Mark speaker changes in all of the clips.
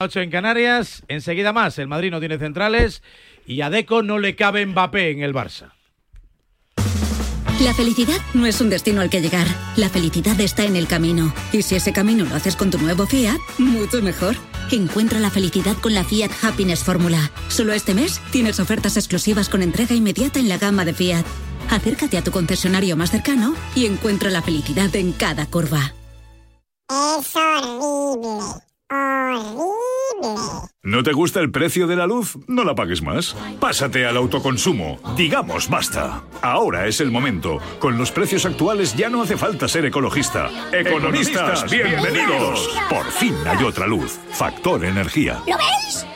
Speaker 1: 8 en Canarias, enseguida más. El Madrid no tiene centrales y a Deco no le cabe Mbappé en el Barça.
Speaker 2: La felicidad no es un destino al que llegar. La felicidad está en el camino. Y si ese camino lo haces con tu nuevo Fiat, mucho mejor. Encuentra la felicidad con la Fiat Happiness Fórmula. Solo este mes tienes ofertas exclusivas con entrega inmediata en la gama de Fiat. Acércate a tu concesionario más cercano y encuentra la felicidad en cada curva.
Speaker 3: Es horrible. Horrible.
Speaker 4: ¿No te gusta el precio de la luz? No la pagues más. Pásate al autoconsumo. Digamos basta. Ahora es el momento. Con los precios actuales ya no hace falta ser ecologista. Economistas, bienvenidos. Por fin hay otra luz. Factor energía.
Speaker 3: ¿Lo veis?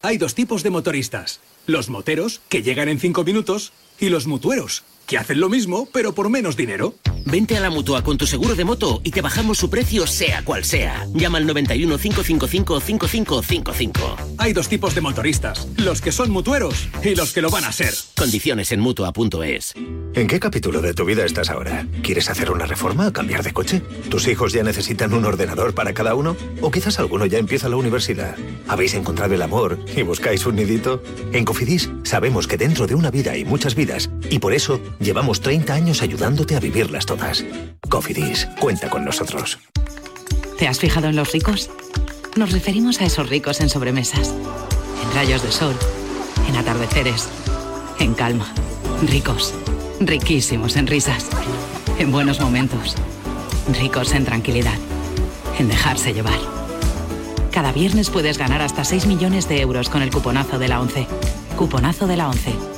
Speaker 5: Hay dos tipos de motoristas. Los moteros, que llegan en cinco minutos, y los mutueros, que hacen lo mismo, pero por menos dinero.
Speaker 6: Vente a la mutua con tu seguro de moto y te bajamos su precio, sea cual sea. Llama al 91 555 5555.
Speaker 5: Hay dos tipos de motoristas: los que son mutueros y los que lo van a ser.
Speaker 6: Condiciones en mutua.es.
Speaker 7: ¿En qué capítulo de tu vida estás ahora? ¿Quieres hacer una reforma o cambiar de coche? ¿Tus hijos ya necesitan un ordenador para cada uno? ¿O quizás alguno ya empieza la universidad? ¿Habéis encontrado el amor y buscáis un nidito? En Cofidis sabemos que dentro de una vida hay muchas vidas y por eso llevamos 30 años ayudándote a vivirlas todas. Cofidis, cuenta con nosotros.
Speaker 8: ¿Te has fijado en los ricos? Nos referimos a esos ricos en sobremesas, en rayos de sol, en atardeceres, en calma. Ricos, riquísimos en risas, en buenos momentos, ricos en tranquilidad, en dejarse llevar. Cada viernes puedes ganar hasta 6 millones de euros con el cuponazo de la 11. Cuponazo de la 11.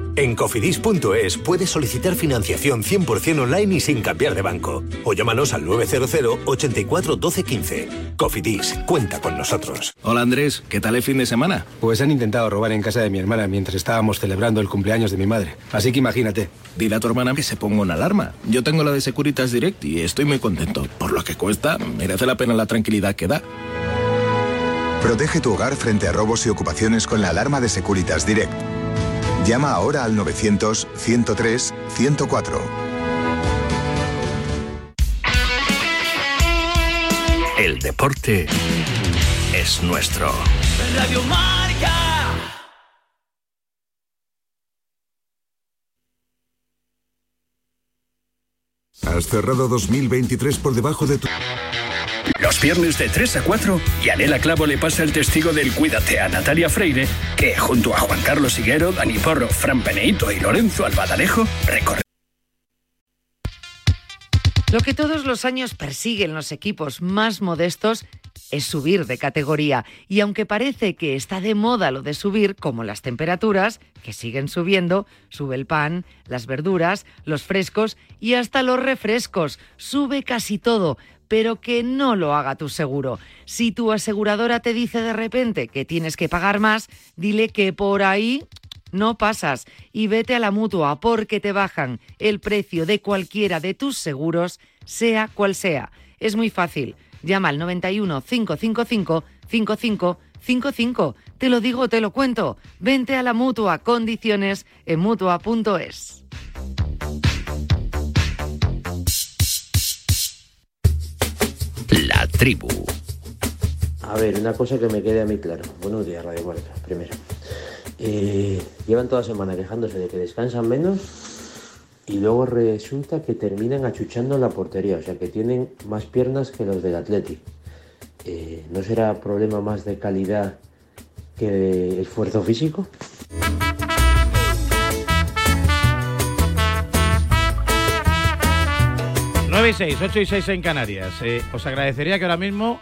Speaker 7: En cofidis.es puedes solicitar financiación 100% online y sin cambiar de banco. O llámanos al 900 84 12 15. Cofidis, cuenta con nosotros.
Speaker 9: Hola Andrés, ¿qué tal el fin de semana?
Speaker 10: Pues han intentado robar en casa de mi hermana mientras estábamos celebrando el cumpleaños de mi madre. Así que imagínate.
Speaker 9: Dile a tu hermana que se ponga una alarma. Yo tengo la de Securitas Direct y estoy muy contento. Por lo que cuesta, merece la pena la tranquilidad que da.
Speaker 11: Protege tu hogar frente a robos y ocupaciones con la alarma de Securitas Direct. Llama ahora al 900-103-104.
Speaker 12: El deporte es nuestro.
Speaker 13: Radio Marca.
Speaker 11: Has cerrado 2023 por debajo de tu...
Speaker 12: Viernes de 3 a 4, Yanela Clavo le pasa el testigo del Cuídate a Natalia Freire, que junto a Juan Carlos Higuero, Dani Porro, Fran Peneito y Lorenzo Albadalejo recorre.
Speaker 14: Lo que todos los años persiguen los equipos más modestos es subir de categoría. Y aunque parece que está de moda lo de subir, como las temperaturas, que siguen subiendo, sube el pan, las verduras, los frescos y hasta los refrescos. Sube casi todo, pero que no lo haga tu seguro. Si tu aseguradora te dice de repente que tienes que pagar más, dile que por ahí no pasas y vete a la mutua porque te bajan el precio de cualquiera de tus seguros, sea cual sea. Es muy fácil. Llama al 91 555 5555. Te lo digo, te lo cuento. Vente a la mutua. Condiciones en mutua.es.
Speaker 12: tribu.
Speaker 15: A ver, una cosa que me quede a mí claro. Buenos días, Radio Marca, primero. Eh, llevan toda semana quejándose de que descansan menos y luego resulta que terminan achuchando la portería, o sea que tienen más piernas que los del Athletic. Eh, ¿No será problema más de calidad que de esfuerzo físico?
Speaker 1: Nueve y 6, 8 y 6 en Canarias. Eh, os agradecería que ahora mismo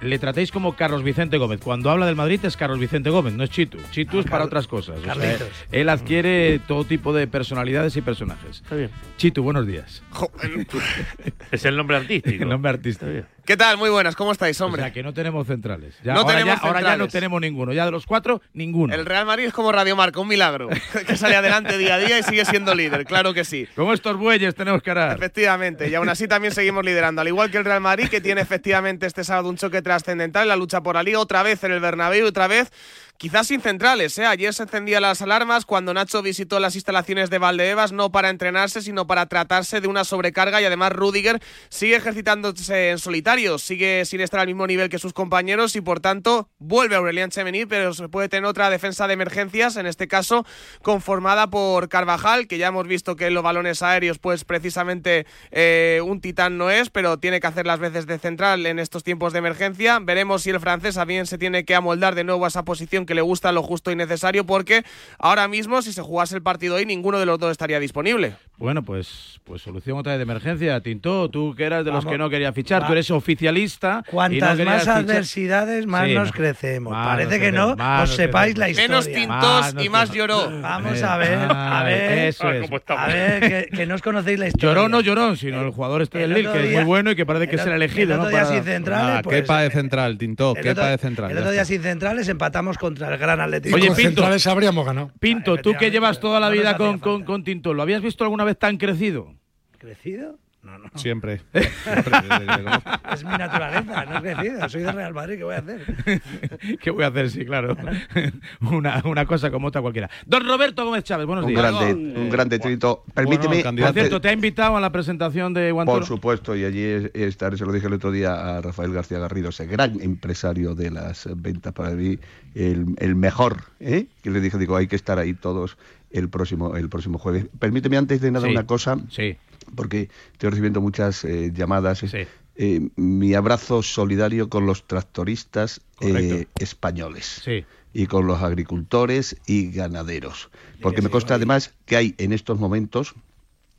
Speaker 1: le tratéis como Carlos Vicente Gómez. Cuando habla del Madrid es Carlos Vicente Gómez, no es Chitu. Chitu es para otras cosas. O sea, él adquiere todo tipo de personalidades y personajes.
Speaker 16: Está bien.
Speaker 1: Chitu, buenos días.
Speaker 16: Es el nombre artístico.
Speaker 1: El nombre artístico.
Speaker 17: ¿Qué tal? Muy buenas, ¿cómo estáis, hombre?
Speaker 1: O sea, que no tenemos centrales. Ya,
Speaker 17: No
Speaker 1: ahora,
Speaker 17: tenemos
Speaker 1: ya, ahora ya no
Speaker 17: centrales.
Speaker 1: tenemos ninguno. Ya de los cuatro, ninguno.
Speaker 17: El Real Madrid es como Radio Marca, un milagro. que sale adelante día a día y sigue siendo líder, claro que sí.
Speaker 1: Como estos bueyes tenemos que arar.
Speaker 17: Efectivamente, y aún así también seguimos liderando, al igual que el Real Madrid, que tiene efectivamente este sábado un choque trascendental en la lucha por la Liga, otra vez en el Bernabéu, otra vez quizás sin centrales. ¿eh? Ayer se encendían las alarmas cuando Nacho visitó las instalaciones de Valdebebas, no para entrenarse, sino para tratarse de una sobrecarga y además Rudiger sigue ejercitándose en solitario, sigue sin estar al mismo nivel que sus compañeros y por tanto vuelve Aurelian Chemení, pero se puede tener otra defensa de emergencias, en este caso conformada por Carvajal, que ya hemos visto que en los balones aéreos pues precisamente eh, un titán no es, pero tiene que hacer las veces de central en estos tiempos de emergencia. Veremos si el francés también se tiene que amoldar de nuevo a esa posición que le gusta lo justo y necesario, porque ahora mismo si se jugase el partido hoy ninguno de los dos estaría disponible.
Speaker 1: Bueno, pues, pues solución otra vez de emergencia. Tinto, tú que eras de los que no quería fichar,
Speaker 18: Va.
Speaker 1: tú eres oficialista. y no
Speaker 18: Cuantas más
Speaker 1: fichar.
Speaker 18: adversidades, más
Speaker 1: Sí,
Speaker 18: nos
Speaker 1: no.
Speaker 18: crecemos.
Speaker 1: Más
Speaker 18: Parece
Speaker 1: nos
Speaker 18: que no,
Speaker 1: más
Speaker 18: os
Speaker 1: nos
Speaker 18: sepáis la historia.
Speaker 17: Menos tintos
Speaker 1: Más
Speaker 17: y más lloró.
Speaker 18: Vamos
Speaker 1: Eh,
Speaker 18: a ver, a
Speaker 1: ah,
Speaker 18: ver.
Speaker 1: Eso es.
Speaker 18: A ver, que, que no os conocéis la historia.
Speaker 1: Llorón no llorón, sino el jugador este del
Speaker 18: el
Speaker 1: Lille, que es muy bueno y que parece que
Speaker 18: el
Speaker 1: es el
Speaker 18: otro-
Speaker 1: elegido.
Speaker 18: el otro día
Speaker 1: Para-
Speaker 18: sin centrales,
Speaker 19: Ah,
Speaker 18: pues,
Speaker 19: quepa de central, Tinto, quepa de central.
Speaker 18: El otro día sin centrales empatamos contra el Gran Atlético.
Speaker 1: Oye, Pinto.
Speaker 20: centrales habríamos ganado.
Speaker 1: Pinto, tú que llevas toda la vida con Tinto, ¿lo habías visto alguna vez tan crecido?
Speaker 18: ¿Crecido? No, no.
Speaker 19: Siempre.
Speaker 18: Es mi naturaleza, no he crecido. Soy de Real Madrid, ¿qué voy a hacer?
Speaker 1: ¿Qué voy a hacer? Sí, claro. una, una cosa como otra cualquiera. Don Roberto Gómez Chávez, buenos
Speaker 21: Un
Speaker 1: días.
Speaker 21: grande, un grande trito. Permíteme.
Speaker 1: Por cierto, ¿te ha invitado a la presentación de Guantoro?
Speaker 21: Por supuesto, y allí es- estaré, se lo dije el otro día a Rafael García Garrido, ese gran empresario de las ventas para mí, el, el mejor, ¿eh? que le dije, digo, hay que estar ahí todos el próximo, el próximo jueves. Permíteme antes de nada
Speaker 1: Sí,
Speaker 21: una cosa,
Speaker 1: Sí.
Speaker 21: porque estoy recibiendo muchas eh, llamadas. Eh, mi abrazo solidario con los tractoristas eh, españoles y con los agricultores y ganaderos. Porque me consta además que hay en estos momentos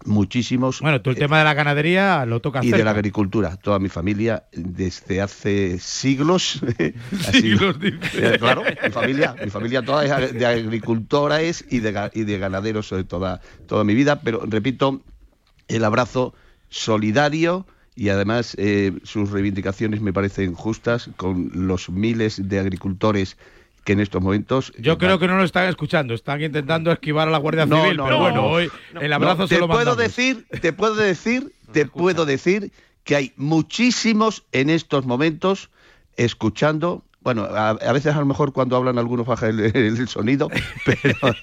Speaker 21: muchísimos...
Speaker 1: Bueno, tú el tema de la ganadería lo tocas
Speaker 21: y de la agricultura. Toda mi familia, desde hace siglos... sido-
Speaker 1: Siglos.
Speaker 21: Eh, claro, mi familia, mi familia toda es de agricultores y de, y de ganaderos eh, toda, toda mi vida, pero repito, el abrazo solidario y además eh, sus reivindicaciones me parecen justas con los miles de agricultores que en estos momentos...
Speaker 1: Yo creo que no lo están escuchando, están intentando esquivar a la Guardia
Speaker 21: No,
Speaker 1: Civil,
Speaker 21: no,
Speaker 1: pero
Speaker 21: no,
Speaker 1: bueno,
Speaker 21: no.
Speaker 1: hoy el abrazo
Speaker 21: No,
Speaker 1: se
Speaker 21: te
Speaker 1: lo
Speaker 21: puedo decir, te puedo decir, te puedo decir que hay muchísimos en estos momentos escuchando. Bueno, a, a veces a lo mejor cuando hablan algunos baja el, el sonido, pero,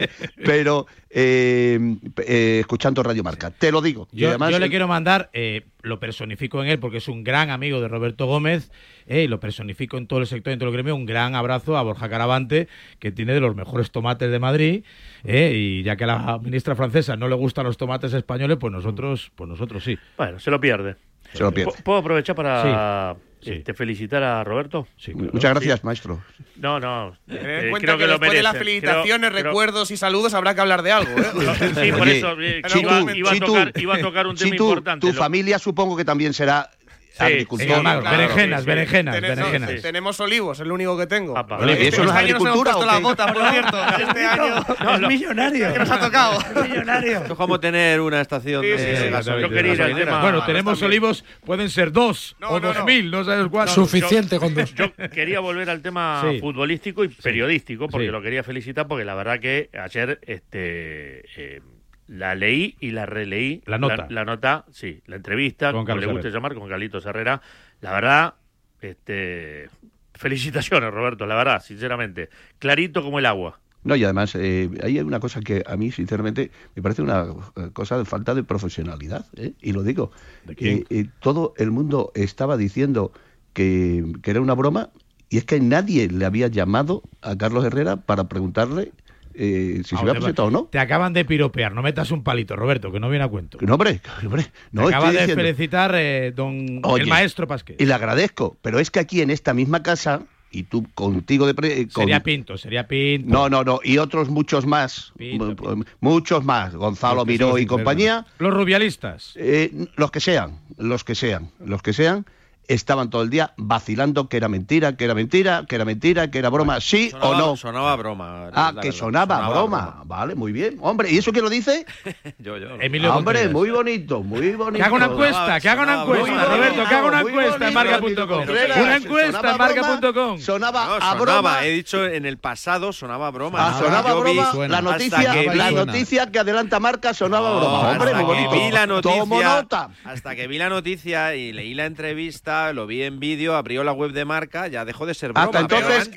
Speaker 21: pero eh, eh, escuchando Radio Marca. Te lo digo.
Speaker 1: Yo,
Speaker 21: además,
Speaker 1: yo le quiero mandar, eh, lo personifico en él porque es un gran amigo de Roberto Gómez, eh, y lo personifico en todo el sector, en todo el gremio, un gran abrazo a Borja Caravante, que tiene de los mejores tomates de Madrid, eh, y ya que a la ministra francesa no le gustan los tomates españoles, pues nosotros, pues nosotros sí.
Speaker 16: Bueno, se lo pierde.
Speaker 21: Se lo pierde.
Speaker 16: ¿Puedo aprovechar para este, felicitar a Roberto?
Speaker 21: Muchas gracias, maestro.
Speaker 16: No, no.
Speaker 17: Ten
Speaker 16: eh,
Speaker 17: en cuenta
Speaker 16: creo
Speaker 17: que,
Speaker 16: que lo
Speaker 17: después de las felicitaciones,
Speaker 16: Creo- creo-
Speaker 17: recuerdos y saludos habrá que hablar de algo. ¿eh?
Speaker 16: Sí, por
Speaker 21: Oye,
Speaker 16: eso eh,
Speaker 21: Chitu,
Speaker 16: iba, iba a tocar, iba a tocar un tema importante.
Speaker 21: Tu
Speaker 16: Lo-
Speaker 21: familia supongo que también será agricultora.
Speaker 1: Venga, Magro, berenjenas,
Speaker 17: Sí,
Speaker 1: berenjenas,
Speaker 17: Tenemos-
Speaker 1: berenjenas.
Speaker 17: Tenemos olivos, es lo único que tengo.
Speaker 21: Oye, ¿y eso no es
Speaker 17: Este año nos hemos
Speaker 21: agricultura
Speaker 17: las
Speaker 21: qué?
Speaker 17: botas, por cierto. Este año
Speaker 18: es millonario.
Speaker 17: que nos ha tocado.
Speaker 18: Es millonario.
Speaker 22: Es como tener una estación
Speaker 17: Sí, sí,
Speaker 22: de
Speaker 17: sí.
Speaker 22: gasolina.
Speaker 1: Bueno, tenemos olivos, pueden ser dos o
Speaker 17: no,
Speaker 1: dos
Speaker 17: no.
Speaker 1: mil, no sabes cuántos.
Speaker 20: Suficiente con dos.
Speaker 16: Yo quería volver al tema
Speaker 1: Sí.
Speaker 16: futbolístico y periodístico, porque
Speaker 1: Sí.
Speaker 16: lo quería felicitar, porque la verdad que ayer este eh, la leí y la releí.
Speaker 1: La nota.
Speaker 16: La, nota, sí, la entrevista,
Speaker 1: Con
Speaker 16: como
Speaker 1: Carlos
Speaker 16: le guste
Speaker 1: Herrera.
Speaker 16: llamar, con Carlitos Herrera. La verdad, este felicitaciones, Roberto, la verdad, sinceramente. Clarito como el agua.
Speaker 21: No, y además, eh, hay una cosa que a mí, sinceramente, me parece una eh, cosa de falta de profesionalidad, ¿eh? y lo digo.
Speaker 1: quién?
Speaker 21: Eh, eh, todo el mundo estaba diciendo que, que era una broma, y es que nadie le había llamado a Carlos Herrera para preguntarle eh, si se
Speaker 1: te-
Speaker 21: presentado o no.
Speaker 1: Te acaban de piropear, no metas un palito, Roberto, que no viene a cuento.
Speaker 21: No, hombre, hombre, no
Speaker 1: te acaba de
Speaker 21: diciendo-
Speaker 1: felicitar eh, don
Speaker 21: Oye,
Speaker 1: el maestro Pasquet.
Speaker 21: Y le agradezco, pero es que aquí en esta misma casa, y tú contigo de... pre- eh, con-
Speaker 1: Sería Pinto, sería Pinto.
Speaker 21: No, no, no, y otros muchos más,
Speaker 1: Pinto,
Speaker 21: muchos más, Gonzalo Miró y compañía,
Speaker 1: Los rubialistas.
Speaker 21: eh, los que sean, los que sean, los que sean, estaban todo el día vacilando que era mentira, que era mentira, que era mentira, que era broma, sí
Speaker 22: Sonaba,
Speaker 21: o no.
Speaker 22: Sonaba broma.
Speaker 21: Ah, que
Speaker 22: verdad,
Speaker 21: sonaba, broma. Vale, muy bien. Hombre, ¿y eso quién lo dice?
Speaker 22: Yo, yo.
Speaker 1: Emilio
Speaker 21: Ah, Hombre,
Speaker 1: Contreras.
Speaker 21: muy bonito, muy bonito.
Speaker 1: Que haga una encuesta, que haga una encuesta. Roberto, que haga una encuesta en marca.com. Una encuesta en marca.com.
Speaker 21: Sonaba
Speaker 22: No,
Speaker 21: a
Speaker 22: sonaba,
Speaker 21: broma.
Speaker 22: he dicho en el pasado sonaba broma.
Speaker 21: Ah, sonaba
Speaker 22: Yo vi-
Speaker 21: broma,
Speaker 19: suena.
Speaker 21: la noticia,
Speaker 22: que
Speaker 21: la
Speaker 22: vi-
Speaker 21: noticia que adelanta marca sonaba broma. Hombre,
Speaker 22: hasta
Speaker 21: muy
Speaker 22: que
Speaker 21: bonito.
Speaker 22: vi la
Speaker 21: Tomo
Speaker 22: noticia,
Speaker 21: nota.
Speaker 22: hasta que vi la noticia y leí la entrevista, lo vi en vídeo, abrió la web de marca, ya dejó de ser broma.
Speaker 21: Hasta entonces.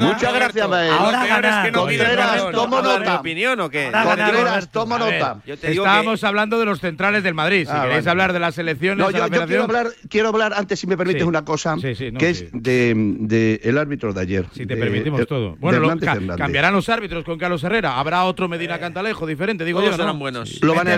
Speaker 21: Muchas gracias, Mael.
Speaker 17: Ahora ganar. Es no
Speaker 21: Contreras, tomo nota.
Speaker 22: opinión o qué?
Speaker 21: Contreras, tomo nota.
Speaker 1: Estábamos hablando de los centrales del Madrid. Si
Speaker 21: ah,
Speaker 1: queréis hablar de las elecciones,
Speaker 21: quiero, hablar, quiero hablar, antes, si me permites, una cosa, que es de, el árbitro de ayer.
Speaker 1: Si te permitimos
Speaker 21: eh,
Speaker 1: todo. Bueno, lo, cambiarán los árbitros con Carlos Herrera. Habrá otro Medina eh, Cantalejo diferente. Digo, yo,
Speaker 22: serán buenos.
Speaker 18: Este
Speaker 21: lo van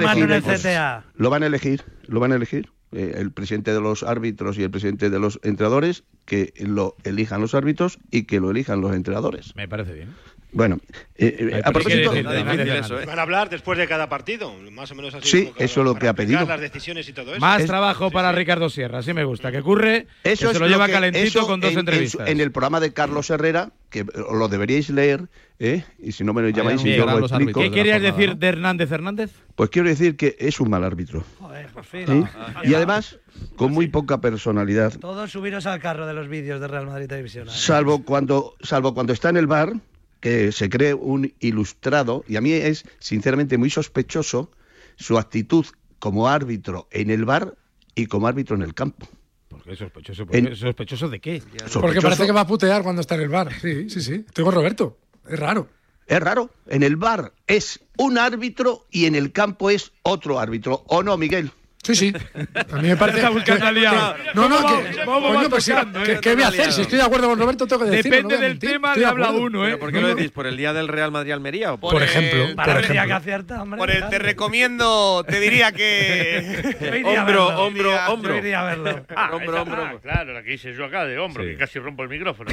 Speaker 21: a elegir. Lo van a elegir. Eh, el presidente de los árbitros y el presidente de los entrenadores, que lo elijan los árbitros y que lo elijan los entrenadores.
Speaker 1: Me parece bien.
Speaker 21: Bueno, eh, eh a propósito,
Speaker 22: ¿eh?
Speaker 23: van a hablar después de cada partido, más o menos así.
Speaker 21: Sí,
Speaker 23: como
Speaker 21: eso es lo que ha pedido.
Speaker 23: Las decisiones y todo eso.
Speaker 1: Más trabajo para. Ricardo Sierra, sí me gusta. Que ocurre
Speaker 21: eso
Speaker 1: se lo, lleva calentito con dos entrevistas.
Speaker 21: En, el programa de Carlos Herrera, que lo deberíais leer, ¿eh? y si no me lo llamáis,
Speaker 1: Ay,
Speaker 21: yo lo explico.
Speaker 1: ¿Qué querías decir de Hernández Hernández?
Speaker 21: Pues quiero decir que es un mal árbitro.
Speaker 18: Joder, por fin.
Speaker 21: ¿Sí? Ah, y además, con muy poca personalidad.
Speaker 18: Todos subiros al carro de los vídeos de Real Madrid Televisión. ¿eh?
Speaker 21: Salvo cuando, salvo cuando está en el bar que se cree un ilustrado, y a mí es sinceramente muy sospechoso su actitud como árbitro en el bar y como árbitro en el campo.
Speaker 1: ¿Por qué sospechoso? ¿Por qué? En... ¿Sospechoso de qué?
Speaker 24: Porque parece que va a putear cuando está en el bar. Sí, sí, sí. Tengo Roberto. Es raro.
Speaker 21: Es raro. En el bar es un árbitro y en el campo es otro árbitro. ¿O no, Miguel?
Speaker 24: Sí, sí. A mí me parece.
Speaker 1: Está buscando aliado.
Speaker 24: No, no, que. Pues,
Speaker 1: ¿qué,
Speaker 24: ¿Qué
Speaker 1: eh,
Speaker 24: voy a hacer? Si estoy de acuerdo con Roberto, tengo que decirlo.
Speaker 1: Depende
Speaker 24: no
Speaker 1: del tema
Speaker 24: de
Speaker 1: habla uno, ¿eh?
Speaker 22: ¿Por qué lo decís? ¿Por el día del Real Madrid Almería? O por,
Speaker 24: por ejemplo. Por
Speaker 18: el que acierta, hombre.
Speaker 17: Por el te recomiendo, te diría que.
Speaker 22: hombro, hombro, hombro. Hombro, hombro.
Speaker 16: Ah, claro, la que hice yo acá de hombro, que casi rompo el micrófono.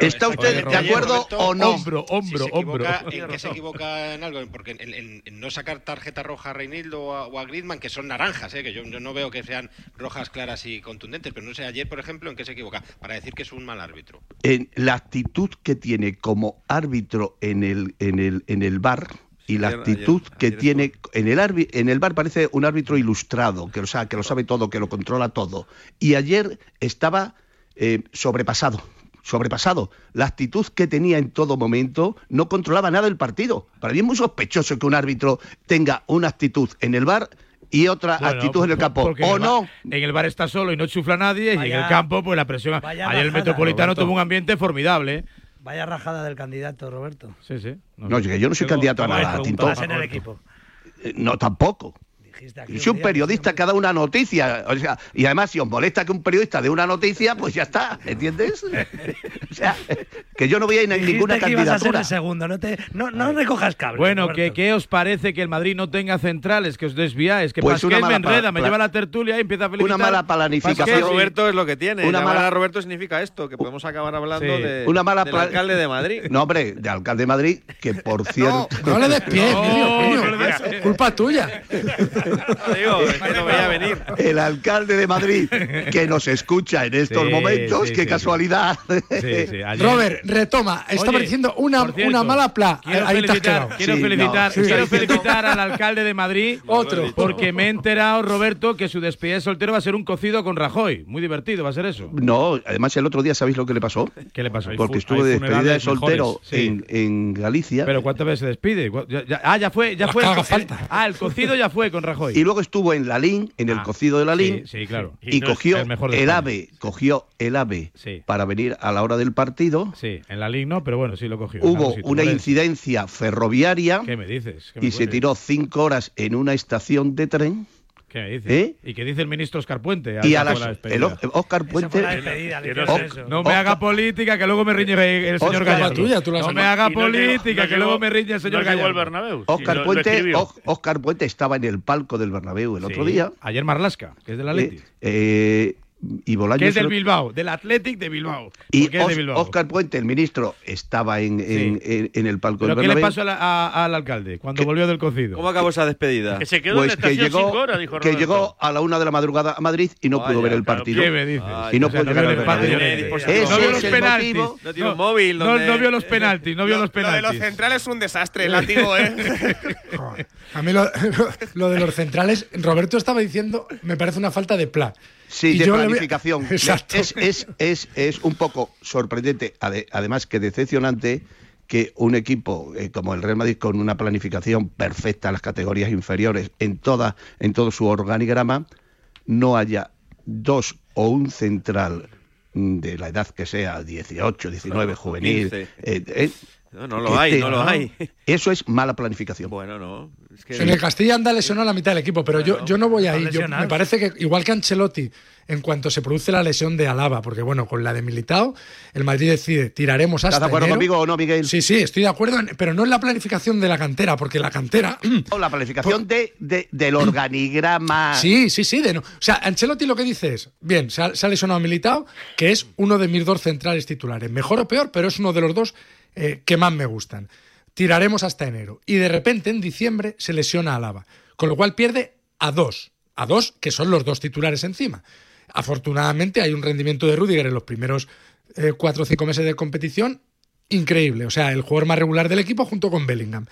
Speaker 21: ¿Está usted de acuerdo o no?
Speaker 1: Hombro, hombro, hombro.
Speaker 23: Eh, ¿En qué se equivoca en algo? Porque en no sacar tarjeta roja a Reinildo o a Griezmann, que son naranjas rojas, ¿eh? que yo, yo, no veo que sean rojas claras y contundentes, pero no sé, ayer, por ejemplo, en qué se equivoca, para decir que es un mal árbitro.
Speaker 21: En la actitud que tiene como árbitro en el, en el, en el bar, y la actitud
Speaker 22: ayer, ayer,
Speaker 21: que
Speaker 22: ayer
Speaker 21: tiene en el arbi, en el bar parece un árbitro ilustrado que o sea, que lo sabe todo que lo controla todo y ayer estaba eh, sobrepasado sobrepasado la actitud que tenía en todo momento no controlaba nada el partido para mí es muy sospechoso que un árbitro tenga una actitud en el bar y otra actitud pues, en el
Speaker 1: pues,
Speaker 21: campo. ¿O no?
Speaker 1: En el bar está solo y no chufla nadie y en el campo pues la presión. Ayer el Metropolitano
Speaker 18: Roberto.
Speaker 1: tuvo un ambiente formidable. ¿eh?
Speaker 18: Vaya rajada del candidato, Roberto.
Speaker 1: Sí, sí.
Speaker 21: No, yo, no soy candidato a nada,
Speaker 18: Tintón.
Speaker 21: Eh, no, tampoco.
Speaker 18: Y
Speaker 21: si un periodista que da una noticia, o sea, y además si os molesta que un periodista dé una noticia, pues ya está, ¿entiendes? o sea, que yo no voy a ir en ninguna
Speaker 18: que candidatura. Ibas a ser el segundo, no, te, no, no recojas cables.
Speaker 1: Bueno,
Speaker 18: que,
Speaker 1: ¿qué os parece que el Madrid no tenga centrales, que os desviáis? Que
Speaker 21: pues Pasqués
Speaker 1: me enreda, me lleva la tertulia y empieza a felicitar.
Speaker 21: Una mala planificación.
Speaker 22: Roberto es lo que tiene.
Speaker 21: Una mala...
Speaker 22: Roberto significa esto, que podemos acabar hablando
Speaker 1: sí.
Speaker 22: de,
Speaker 21: una mala
Speaker 22: del alcalde de Madrid.
Speaker 21: No, hombre, de alcalde de Madrid, que por cierto...
Speaker 24: no,
Speaker 1: no le
Speaker 24: despies,
Speaker 22: no, no, culpa tuya.
Speaker 21: El alcalde de Madrid, que nos escucha en estos momentos, qué casualidad.
Speaker 24: Robert, retoma, estaba
Speaker 1: Oye,
Speaker 24: diciendo una, una mala pla.
Speaker 1: Quiero felicitar, quiero felicitar, quiero felicitar al alcalde de Madrid,
Speaker 24: otro,
Speaker 1: porque me he enterado, Roberto, que su despedida de soltero va a ser un cocido con Rajoy. Muy divertido, va a ser eso.
Speaker 21: No, además el otro día, ¿sabéis lo que le pasó?
Speaker 1: ¿Qué le pasó?
Speaker 21: Porque estuvo de despedida de soltero en, en Galicia.
Speaker 1: ¿Pero cuántas veces se despide? Ah, ya fue, ya fue. Ah, el cocido ya fue con Rajoy.
Speaker 21: Y luego estuvo en Lalín, en el
Speaker 1: ah,
Speaker 21: cocido de Lalín.
Speaker 1: Sí, sí claro.
Speaker 21: Y,
Speaker 1: y
Speaker 21: cogió,
Speaker 1: el mejor
Speaker 21: el ave, cogió el, AVE, para venir a la hora del partido.
Speaker 1: Sí, en Lalín no, pero bueno, sí lo cogió.
Speaker 21: Hubo una incidencia ferroviaria.
Speaker 1: ¿Qué me dices?
Speaker 21: Y se tiró cinco horas en una estación de tren.
Speaker 1: ¿Qué dice?
Speaker 21: ¿Eh?
Speaker 1: ¿Y qué dice el ministro Oscar Puente?
Speaker 21: Y a
Speaker 1: la,
Speaker 21: el Oscar
Speaker 18: Puente. La despedida,
Speaker 1: no me haga política, que luego me riñe el señor Gallardo.
Speaker 24: Tuya, tú
Speaker 1: no me haga
Speaker 16: no
Speaker 1: política, que luego me riñe el señor
Speaker 16: no
Speaker 1: Gallardo.
Speaker 21: Oscar, Puente, o, Oscar Puente estaba en el palco del Bernabéu el
Speaker 1: sí.
Speaker 21: otro día.
Speaker 1: Ayer Marlasca, que es de la
Speaker 21: eh, Leti. Eh, eh, y Bolaños.
Speaker 1: Que es del Bilbao, del Athletic de Bilbao.
Speaker 21: Y
Speaker 1: Os, de Bilbao.
Speaker 21: Oscar Puente, el ministro, estaba en, en, sí. en, en el palco
Speaker 1: ¿Pero
Speaker 21: del
Speaker 1: ¿Qué le pasó a al alcalde cuando volvió del cocido?
Speaker 22: ¿Cómo acabó esa despedida?
Speaker 16: Que se quedó
Speaker 21: pues
Speaker 16: en la
Speaker 21: que llegó,
Speaker 16: dijo
Speaker 21: Que llegó a la una de la madrugada a Madrid y no pudo ver el partido. Y no pudo ver
Speaker 1: el
Speaker 21: partido.
Speaker 1: No vio los penaltis.
Speaker 22: No
Speaker 1: vio los penaltis.
Speaker 17: Lo de los centrales es un desastre, el látigo, ¿eh?
Speaker 24: A mí lo de los centrales, Roberto estaba diciendo, me parece una falta de plan.
Speaker 21: Sí, de planificación.
Speaker 24: Exacto.
Speaker 21: Es, es, es, es, un poco sorprendente, además que decepcionante, que un equipo eh, como el Real Madrid con una planificación perfecta en las categorías inferiores, en, toda, en todo su organigrama, no haya dos o un central mm, de la edad que sea, 18, 19, juvenil,
Speaker 22: no, no lo
Speaker 21: que
Speaker 22: hay,
Speaker 21: te-
Speaker 22: no lo hay.
Speaker 21: Eso es mala planificación.
Speaker 22: Bueno, no. Es que
Speaker 24: En el Castilla anda lesionado la mitad del equipo, pero yo, yo no voy ahí. Yo- me parece que, igual que Ancelotti, en cuanto se produce la lesión de Alaba, porque bueno, con la de Militao, el Madrid decide, tiraremos hasta
Speaker 21: ¿Estás de acuerdo
Speaker 24: enero.
Speaker 21: conmigo o no, Miguel?
Speaker 24: Sí, sí, estoy de acuerdo, en- pero no en la planificación de la cantera, porque la cantera...
Speaker 21: O la planificación de, de- del organigrama.
Speaker 24: Sí, sí, sí. De no. O sea, Ancelotti lo que dice es, bien, se ha, se ha lesionado Militao, que es uno de mis dos centrales titulares. Mejor o peor, pero es uno de los dos eh, que más me gustan. Tiraremos hasta enero. Y de repente, en diciembre, se lesiona a Alaba. Con lo cual pierde a dos. A dos, que son los dos titulares encima. Afortunadamente hay un rendimiento de Rudiger en los primeros eh, cuatro o cinco meses de competición increíble. O sea, el jugador más regular del equipo junto con Bellingham.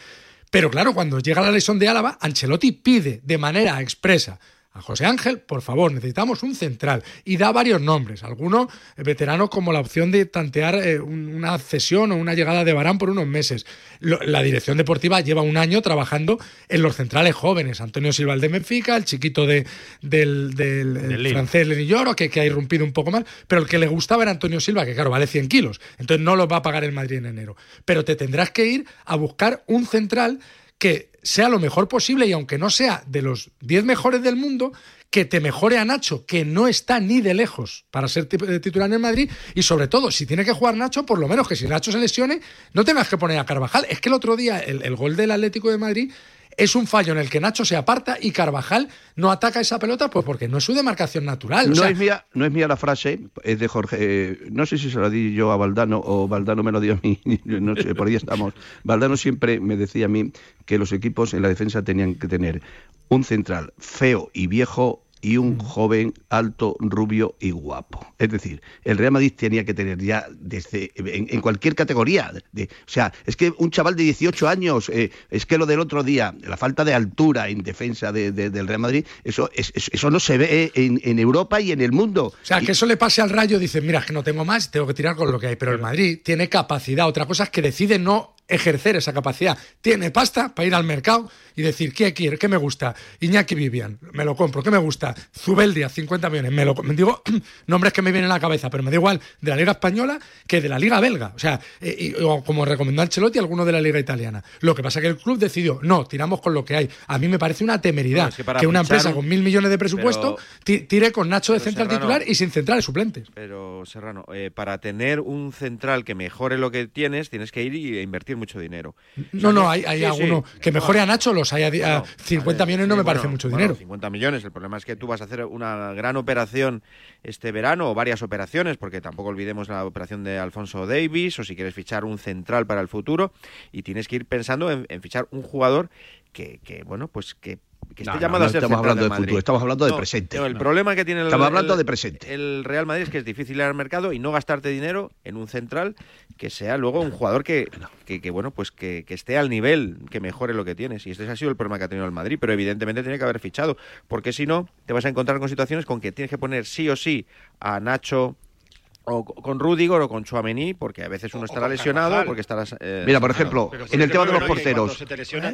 Speaker 24: Pero claro, cuando llega la lesión de Álava, Ancelotti pide de manera expresa a José Ángel, por favor, necesitamos un central. Y da varios nombres, algunos eh, veteranos como la opción de tantear eh, un- una cesión o una llegada de Barán por unos meses. Lo- la dirección deportiva lleva un año trabajando en los centrales jóvenes. Antonio Silva el de Benfica, el chiquito de, del, del, el
Speaker 1: Del Lille.
Speaker 24: francés Lenny Lloro, que, que ha irrumpido un poco más, pero el que le gustaba era Antonio Silva, que claro, vale 100 kilos. Entonces no los va a pagar el Madrid en enero. Pero te tendrás que ir a buscar un central que sea lo mejor posible y aunque no sea de los 10 mejores del mundo, que te mejore a Nacho, que no está ni de lejos para ser eh, titular en el Madrid. Y sobre todo, si tiene que jugar Nacho, por lo menos que si Nacho se lesione, no tengas que poner a Carvajal. Es que el otro día el, el gol del Atlético de Madrid es un fallo en el que Nacho se aparta y Carvajal no ataca esa pelota, pues porque no es su demarcación natural. O
Speaker 21: No,
Speaker 24: sea,
Speaker 21: es mía, no es mía la frase, es de Jorge. eh, no sé si se la di yo a Valdano o Valdano me lo dio a mí, no sé, por ahí estamos. Valdano siempre me decía a mí que los equipos en la defensa tenían que tener un central feo y viejo y un joven alto, rubio y guapo. Es decir, el Real Madrid tenía que tener ya desde en, en cualquier categoría. de- o sea, es que un chaval de 18 años, eh, es que lo del otro día, la falta de altura en defensa de- de- del Real Madrid, eso, es- es- eso no se ve en, en Europa y en el mundo.
Speaker 24: O sea, que eso le pase al Rayo, dice, mira, es que no tengo más, tengo que tirar con lo que hay. Pero el Madrid tiene capacidad. Otra cosa es que decide no ejercer esa capacidad. Tiene pasta para ir al mercado y decir, ¿qué quiere? ¿Qué me gusta? Iñaki Vivian, me lo compro. ¿Qué me gusta? Zubeldia, 50 millones, me lo me Digo, nombres que me vienen a la cabeza, pero me da igual de la Liga Española que de la Liga Belga. O sea, eh, y- o como recomendó Ancelotti, alguno de la Liga Italiana. Lo que pasa es que el club decidió, no, tiramos con lo que hay. A mí me parece una temeridad
Speaker 22: es que para
Speaker 24: que una
Speaker 22: fichar
Speaker 24: empresa con mil millones de presupuesto ti- tire con Nacho de central
Speaker 22: Serrano-
Speaker 24: titular y sin centrales suplentes.
Speaker 22: Pero, Serrano, eh, para tener un central que mejore lo que tienes, tienes que ir y invertir mucho dinero.
Speaker 24: No, no, hay, hay
Speaker 22: Sí, sí.
Speaker 24: alguno que mejore a Nacho, los hay a, di- a
Speaker 22: Bueno,
Speaker 24: 50 millones no me parece mucho
Speaker 22: bueno,
Speaker 24: dinero.
Speaker 22: 50 millones. El problema es que tú vas a hacer una gran operación este verano o varias operaciones, porque tampoco olvidemos la operación de Alfonso Davis o si quieres fichar un central para el futuro y tienes que ir pensando en, en fichar un jugador que, que, bueno, pues que, que esté
Speaker 21: No, no,
Speaker 22: llamado
Speaker 21: no
Speaker 22: a ser
Speaker 21: estamos hablando
Speaker 22: del
Speaker 21: de futuro, estamos hablando de presente.
Speaker 22: no, el
Speaker 21: No.
Speaker 22: problema que tiene el,
Speaker 21: Estamos hablando
Speaker 22: el-
Speaker 21: de presente.
Speaker 22: el Real Madrid es que es difícil ir al mercado y no gastarte dinero en un central que sea luego un jugador que, que, que, bueno, pues que, que esté al nivel, que mejore lo que tienes. Y este ha sido el problema que ha tenido el Madrid, pero evidentemente tiene que haber fichado, porque si no, te vas a encontrar con situaciones con que tienes que poner sí o sí a Nacho o co- con Rudiger o con Chuamení, porque a veces uno estará lesionado,
Speaker 23: Carvajal.
Speaker 22: porque estarás... eh,
Speaker 21: Mira, por ejemplo, en el tema de los porteros.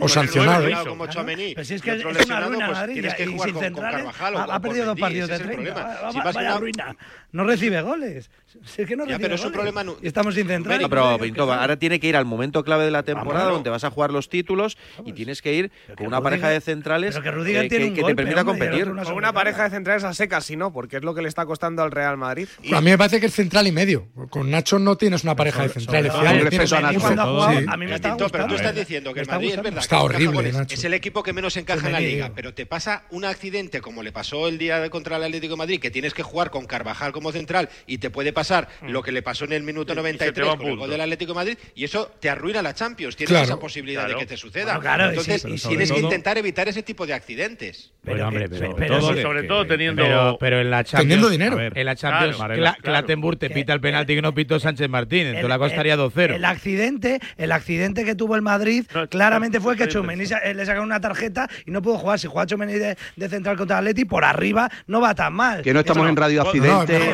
Speaker 24: O sancionado.
Speaker 23: como
Speaker 18: Pero si es que es una ruina
Speaker 23: pues
Speaker 18: Madrid
Speaker 23: tienes que
Speaker 18: y
Speaker 23: jugar
Speaker 18: sin
Speaker 23: con, con
Speaker 18: centrales
Speaker 23: Carvajal o
Speaker 18: ha, ha perdido dos partidos de
Speaker 23: ese es el
Speaker 18: 30.
Speaker 23: problema.
Speaker 18: Va-
Speaker 23: Si
Speaker 18: va-
Speaker 23: vas una-
Speaker 18: ruina. No recibe goles. Si es que no
Speaker 23: Ya,
Speaker 18: recibe
Speaker 23: pero es un problema
Speaker 18: estamos sin centrales.
Speaker 22: No, pero Pinto, ahora tiene que ir al momento clave de la temporada
Speaker 18: Vamos.
Speaker 22: donde vas a jugar los títulos y tienes que ir con una
Speaker 18: Rudiger-
Speaker 22: pareja de centrales
Speaker 18: pero que
Speaker 22: eh, que,
Speaker 18: un
Speaker 22: que te
Speaker 18: golpe,
Speaker 22: permita
Speaker 18: hombre,
Speaker 22: competir.
Speaker 18: otro
Speaker 17: Con una pareja de centrales a secas, si no, porque es lo que le está costando al Real Madrid. Y-
Speaker 24: A mí me parece que es central y medio. Con Nacho no tienes una pareja de centrales.
Speaker 17: a mí me está
Speaker 23: pero tú estás
Speaker 17: Me
Speaker 23: diciendo que el Madrid es verdad
Speaker 24: Está
Speaker 23: que
Speaker 24: horrible,
Speaker 23: es el equipo que menos encaja en la liga, pero te pasa un accidente como le pasó el día contra el Atlético de Madrid, que tienes que jugar con Carvajal como central y te puede pasar lo que le pasó en el minuto
Speaker 16: Mm. Y- y se te
Speaker 23: 93
Speaker 16: va un
Speaker 23: con el gol del Atlético de Madrid y eso te arruina la Champions, tienes
Speaker 24: Claro.
Speaker 23: esa posibilidad
Speaker 16: Claro.
Speaker 23: de que te suceda.
Speaker 18: Bueno, claro, y
Speaker 23: Entonces
Speaker 18: sí, y sí,
Speaker 23: tienes que intentar evitar ese tipo de accidentes.
Speaker 1: Bueno, hombre, pero,
Speaker 18: pero
Speaker 1: todo
Speaker 16: sobre
Speaker 1: que-
Speaker 16: todo teniendo-
Speaker 1: Pero, pero en la Champions.
Speaker 24: Teniendo dinero.
Speaker 1: ver, En la Champions,
Speaker 16: Claro,
Speaker 1: Cla-
Speaker 16: claro.
Speaker 1: Clattenburg te pita el penalti que no pitó Sánchez Martín. Entonces la cosa estaría 2-0.
Speaker 18: El accidente, el accidente que tuvo el Madrid
Speaker 16: No,
Speaker 18: claramente
Speaker 16: no,
Speaker 18: fue que
Speaker 16: estoy
Speaker 18: Chomení le sacaron una tarjeta y no pudo jugar. Si juega Chomení de, de central contra el Atleti, por arriba no va tan mal.
Speaker 21: Que no estamos en Radio
Speaker 18: No,
Speaker 21: Accidente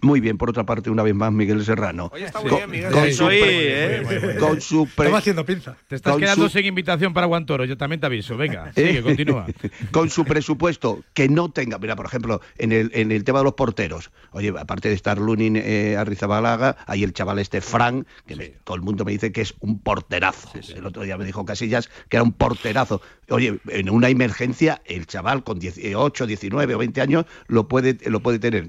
Speaker 21: Muy bien, por otra parte, una vez más, Miguel Serrano.
Speaker 17: Oye, está muy bien, Miguel.
Speaker 21: Con, su pre.
Speaker 24: Estamos haciendo pinza.
Speaker 1: Te estás quedando sin invitación para Guantoro, yo también te aviso. Venga,
Speaker 21: ¿Eh?
Speaker 1: sigue, continúa.
Speaker 21: con su presupuesto, que no tenga... Mira, por ejemplo, en el, en el tema de los porteros. Oye, aparte de estar Lunin eh, Arrizabalaga, hay el chaval este Frank, que todo el mundo me dice que es un porterazo. El otro día me dijo Casillas que era un porterazo. Oye, en una emergencia, el chaval con 18, 19 o 20 años lo puede, lo puede tener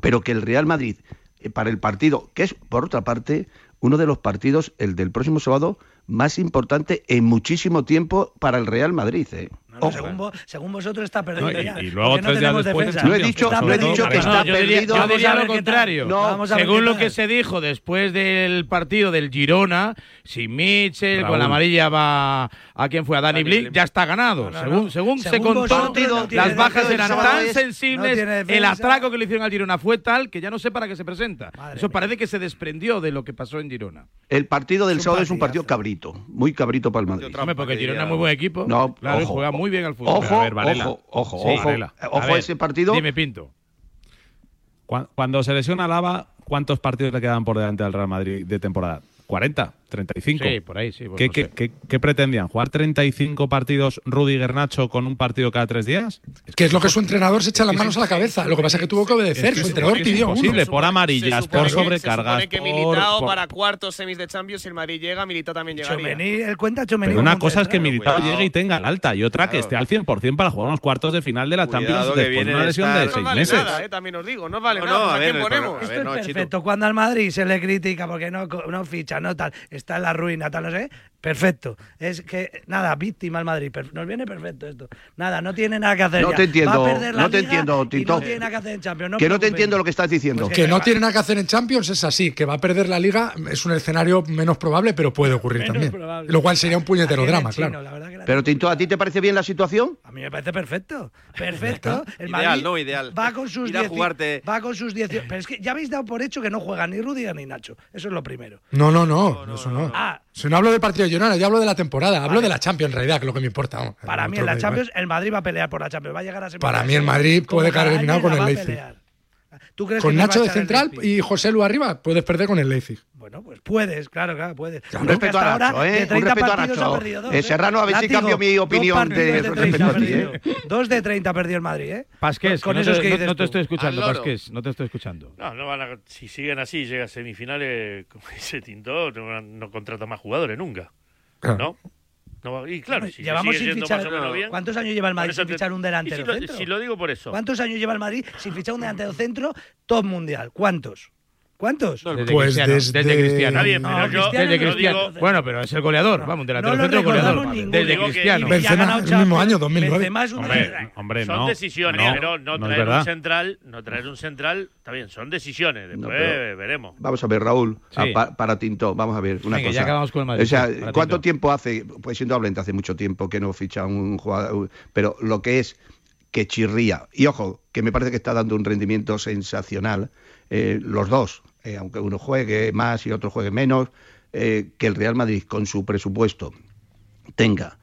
Speaker 21: pero que el Real Madrid, eh, para el partido, que es por otra parte uno de los partidos, el del próximo sábado, más importante en muchísimo tiempo para el Real Madrid. ¿eh?
Speaker 18: Según, vos, según, vosotros está perdido ya.
Speaker 21: Y luego
Speaker 18: tres no
Speaker 21: días después
Speaker 18: defensa.
Speaker 21: He dicho, yo he dicho que está perdido.
Speaker 1: Yo diría lo contrario.
Speaker 18: No,
Speaker 1: según lo que se dijo después del partido del Girona, si Mitchell con la amarilla va a quien fue a Dani,
Speaker 21: Dani
Speaker 1: Blick,
Speaker 21: Blim.
Speaker 1: ya está ganado. Según, según, se contó, las bajas eran tan sensibles, el atraco que le hicieron al Girona fue tal que ya no sé para qué se presenta. Eso parece que se desprendió de lo que pasó en Girona.
Speaker 21: El partido del sábado es un partido cabrito, muy cabrito para el Madrid.
Speaker 1: Porque Girona es muy buen equipo.
Speaker 21: No,
Speaker 1: claro, juega muy bien al fútbol.
Speaker 21: Ojo, a ojo, ojo, ojo,
Speaker 1: a
Speaker 21: ese partido.
Speaker 1: Dime, Pinto.
Speaker 19: Cuando se lesiona Lava, ¿cuántos partidos le quedan por delante al Real Madrid de temporada? 40, 35.
Speaker 1: Sí, por ahí, sí. Pues
Speaker 19: ¿Qué,
Speaker 1: no
Speaker 19: qué, qué, ¿Qué, pretendían? ¿Jugar 35 partidos Rudy Garnacho con un partido cada tres días?
Speaker 24: Es que es lo que su entrenador se echa las manos a la cabeza. Lo que pasa es que tuvo que obedecer. Es que su entrenador
Speaker 19: es
Speaker 24: pidió
Speaker 19: imposible, uno. por amarillas, supone,
Speaker 17: por
Speaker 19: sobrecargas.
Speaker 17: Se que Militao
Speaker 19: por, por...
Speaker 17: para cuartos semis de Champions, si el Madrid llega, Militao también llegaría.
Speaker 18: Chumení, el cuenta Chumení,
Speaker 19: Pero una cosa es que Militao
Speaker 17: cuidado.
Speaker 19: llegue y tenga el alta y otra que esté al 100% para jugar unos cuartos de final de la
Speaker 22: cuidado Champions
Speaker 19: después de una lesión
Speaker 22: estar.
Speaker 17: de
Speaker 19: seis
Speaker 17: no
Speaker 19: meses.
Speaker 17: Vale nada, eh, también os digo, no vale
Speaker 22: no,
Speaker 17: nada.
Speaker 22: A ver,
Speaker 17: ponemos?
Speaker 18: Esto es perfecto. Cuando al Madrid se le critica porque no ficha, tal, está en la ruina, tal, no sé. Perfecto. Es que, nada, víctima al Madrid. Nos viene perfecto esto. Nada, no tiene nada que hacer.
Speaker 21: No
Speaker 18: ya.
Speaker 21: te entiendo. No te entiendo, Tito.
Speaker 18: No que. No
Speaker 21: te entiendo lo que estás pues diciendo.
Speaker 24: Que, no tiene nada que hacer en Champions es así. Que va a perder la liga es un escenario menos probable, pero puede ocurrir también. Lo cual sería un puñetero drama, claro.
Speaker 21: Pero, Tito, ¿a ti te parece bien la situación?
Speaker 18: A mí me parece perfecto. Perfecto.
Speaker 22: Ideal, no ideal.
Speaker 18: Va con sus 10. Va con sus 10. Pero es que ya habéis dado por hecho que no juegan ni Rudiger ni Nacho. Eso es lo primero.
Speaker 24: No, no, no no, eso no.
Speaker 18: Ah,
Speaker 24: si no hablo del partido yo no, yo hablo de la temporada, hablo de la Champions en realidad, que es lo que me importa.
Speaker 18: Para mí en la Champions el Madrid va a pelear por la Champions, va a llegar a
Speaker 24: Para mí el Madrid puede
Speaker 18: quedar
Speaker 24: eliminado con el Leipzig. Con Nacho de central y José Lu arriba puedes perder con el Leipzig.
Speaker 18: Bueno, pues puedes, claro, claro, puedes.
Speaker 21: Un ¿eh? respeto a Nacho, ¿eh? Un respeto a Nacho. Dos, Serrano, a ver si cambio mi opinión de, de respecto. ¿eh?
Speaker 18: Dos de 30 perdió el Madrid, ¿eh?
Speaker 1: Pasqués,
Speaker 18: con,
Speaker 1: con no, te, no, te estoy escuchando, Pasqués, no te estoy escuchando.
Speaker 16: No, no van a, si siguen así, llega a semifinales, como dice Tintó, no, no contrata más jugadores nunca, ¿no? Y claro, si
Speaker 18: llevamos sin fichar.
Speaker 16: Bien,
Speaker 18: ¿Cuántos años lleva el Madrid sin fichar un delantero?
Speaker 16: Si lo,
Speaker 18: centro?
Speaker 16: si lo digo por eso.
Speaker 18: ¿Cuántos años lleva el Madrid sin fichar un delantero centro top mundial? ¿Cuántos? ¿Cuántos?
Speaker 1: Desde
Speaker 24: pues
Speaker 1: Cristiano,
Speaker 24: desde...
Speaker 1: desde
Speaker 16: Nadie, pero yo,
Speaker 1: Bueno, pero es el goleador, vamos, delantero
Speaker 18: no
Speaker 1: goleador. Desde Cristiano.
Speaker 24: Benzema, el mismo año, 2009.
Speaker 18: Es
Speaker 19: hombre,
Speaker 16: son decisiones,
Speaker 19: no,
Speaker 16: pero no traer un central, no traer un central, está bien, son decisiones, después veremos.
Speaker 21: Vamos a ver, Raúl, para Tinto, vamos a ver una cosa.
Speaker 1: Ya acabamos con el Madrid,
Speaker 21: o sea, ¿cuánto tiempo hace? Pues siendo hablante hace mucho tiempo que no ficha un jugador, pero lo que es que chirría, y ojo, que me parece que está dando un rendimiento sensacional, eh, los dos eh, aunque uno juegue más y otro juegue menos, eh, que el Real Madrid con su presupuesto tenga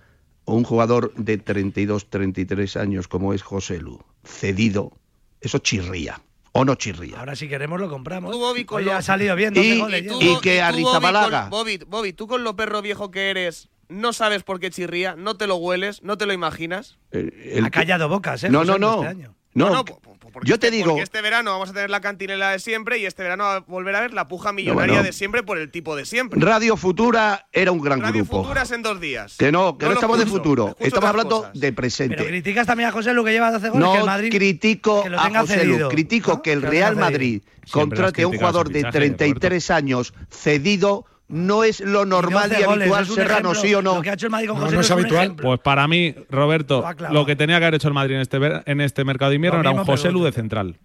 Speaker 21: un jugador de 32, 33 años como es José Lu, cedido, eso chirría. ¿O no chirría?
Speaker 18: Ahora si queremos lo compramos.
Speaker 17: Tú, Bobby, con
Speaker 18: ha salido bien.
Speaker 21: Y, que Arrizabalaga...
Speaker 17: Bobby. Bobby, Bobby, tú con lo perro viejo que eres, no sabes por qué chirría, no te lo hueles, no te lo imaginas.
Speaker 21: Eh, el.
Speaker 18: Ha callado bocas, ¿eh?
Speaker 21: No,
Speaker 18: este
Speaker 21: no, no. No,
Speaker 17: no,
Speaker 21: yo te
Speaker 17: este,
Speaker 21: digo.
Speaker 17: Porque este verano vamos a tener la cantinela de siempre y este verano va a volver a ver la puja millonaria de siempre por el tipo de siempre.
Speaker 21: Radio Futura era un gran
Speaker 17: Radio
Speaker 21: grupo.
Speaker 17: Radio Futura es en dos días.
Speaker 21: Que no, que no, estamos de futuro. Estamos hablando de presente.
Speaker 18: Criticas también a José Lu que lleva 12 goles. No que el Madrid,
Speaker 21: critico
Speaker 18: que
Speaker 21: a José Lu. Critico que el Real Madrid contrate a un jugador de 33 años cedido no es lo normal y, habitual,
Speaker 18: goles,
Speaker 21: Serrano, ¿sí o no?
Speaker 18: Lo ha hecho el Madrid con José
Speaker 24: no,
Speaker 18: no
Speaker 24: es, habitual.
Speaker 19: Pues para mí, Roberto,
Speaker 18: ah,
Speaker 19: lo, que tenía que haber hecho el Madrid en este, en este mercado de invierno era un José Lu de central.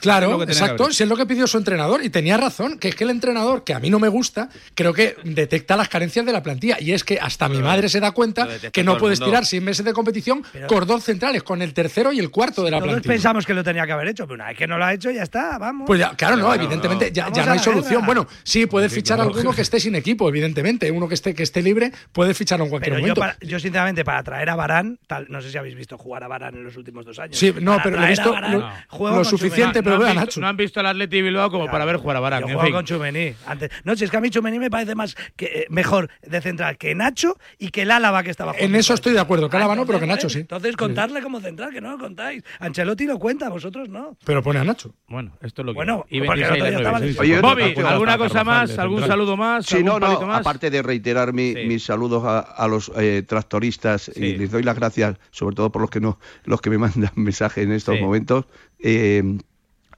Speaker 24: Claro, exacto. Si es lo que pidió su entrenador. Y tenía razón, que es que el entrenador, que a mí no me gusta, creo que detecta las carencias de la plantilla. Y es que hasta mi madre se da cuenta que no puedes tirar seis meses de competición pero, por dos centrales, con el tercero y el cuarto de la
Speaker 18: todos
Speaker 24: plantilla.
Speaker 18: pensamos que lo tenía que haber hecho, pero una vez que no lo ha hecho, ya está, vamos.
Speaker 24: Pues ya, claro, no, evidentemente. Ya, no hay solución. Bueno, sí, puedes fichar a alguno que esté sin equipo, evidentemente. Uno que esté, que esté libre, puedes ficharlo en cualquier
Speaker 18: pero
Speaker 24: momento. Yo,
Speaker 18: para, sinceramente, para traer a Barán, tal, no sé si habéis visto jugar a Barán en los últimos dos años.
Speaker 24: Sí, no, pero he visto lo, lo suficiente pero
Speaker 1: no,
Speaker 24: veo a
Speaker 1: han
Speaker 24: Nacho.
Speaker 1: visto, no han visto al Atleti Bilbao como para ver jugar a Barán.
Speaker 18: Yo
Speaker 1: En fin.
Speaker 18: con Chumení. Antes. No, si es que a mí Chumení me parece más que, eh, mejor de central que Nacho y que el Álava que estaba
Speaker 24: En
Speaker 18: jugando.
Speaker 24: eso estoy de acuerdo. Que Álava no, pero que Nacho sí.
Speaker 18: Entonces contarle como central, que no lo contáis. Ancelotti lo cuenta, vosotros no.
Speaker 24: Pero pone a Nacho.
Speaker 1: Bueno, esto es lo que
Speaker 18: Bueno,
Speaker 1: y
Speaker 18: porque el
Speaker 1: 26
Speaker 18: otro día
Speaker 1: las
Speaker 18: estaba
Speaker 1: nueve.
Speaker 18: lesionado.
Speaker 21: Oye,
Speaker 1: Bobby, ¿alguna cosa más?
Speaker 21: de
Speaker 1: ¿Algún saludo más?
Speaker 21: Sí,
Speaker 1: ¿Algún
Speaker 21: no, no,
Speaker 1: más?
Speaker 21: aparte de reiterar mi-
Speaker 1: Sí.
Speaker 21: mis saludos a, a los eh, tractoristas y les doy las gracias, sobre todo por los que no, los que me mandan mensajes en estos
Speaker 1: Sí.
Speaker 21: momentos. eh,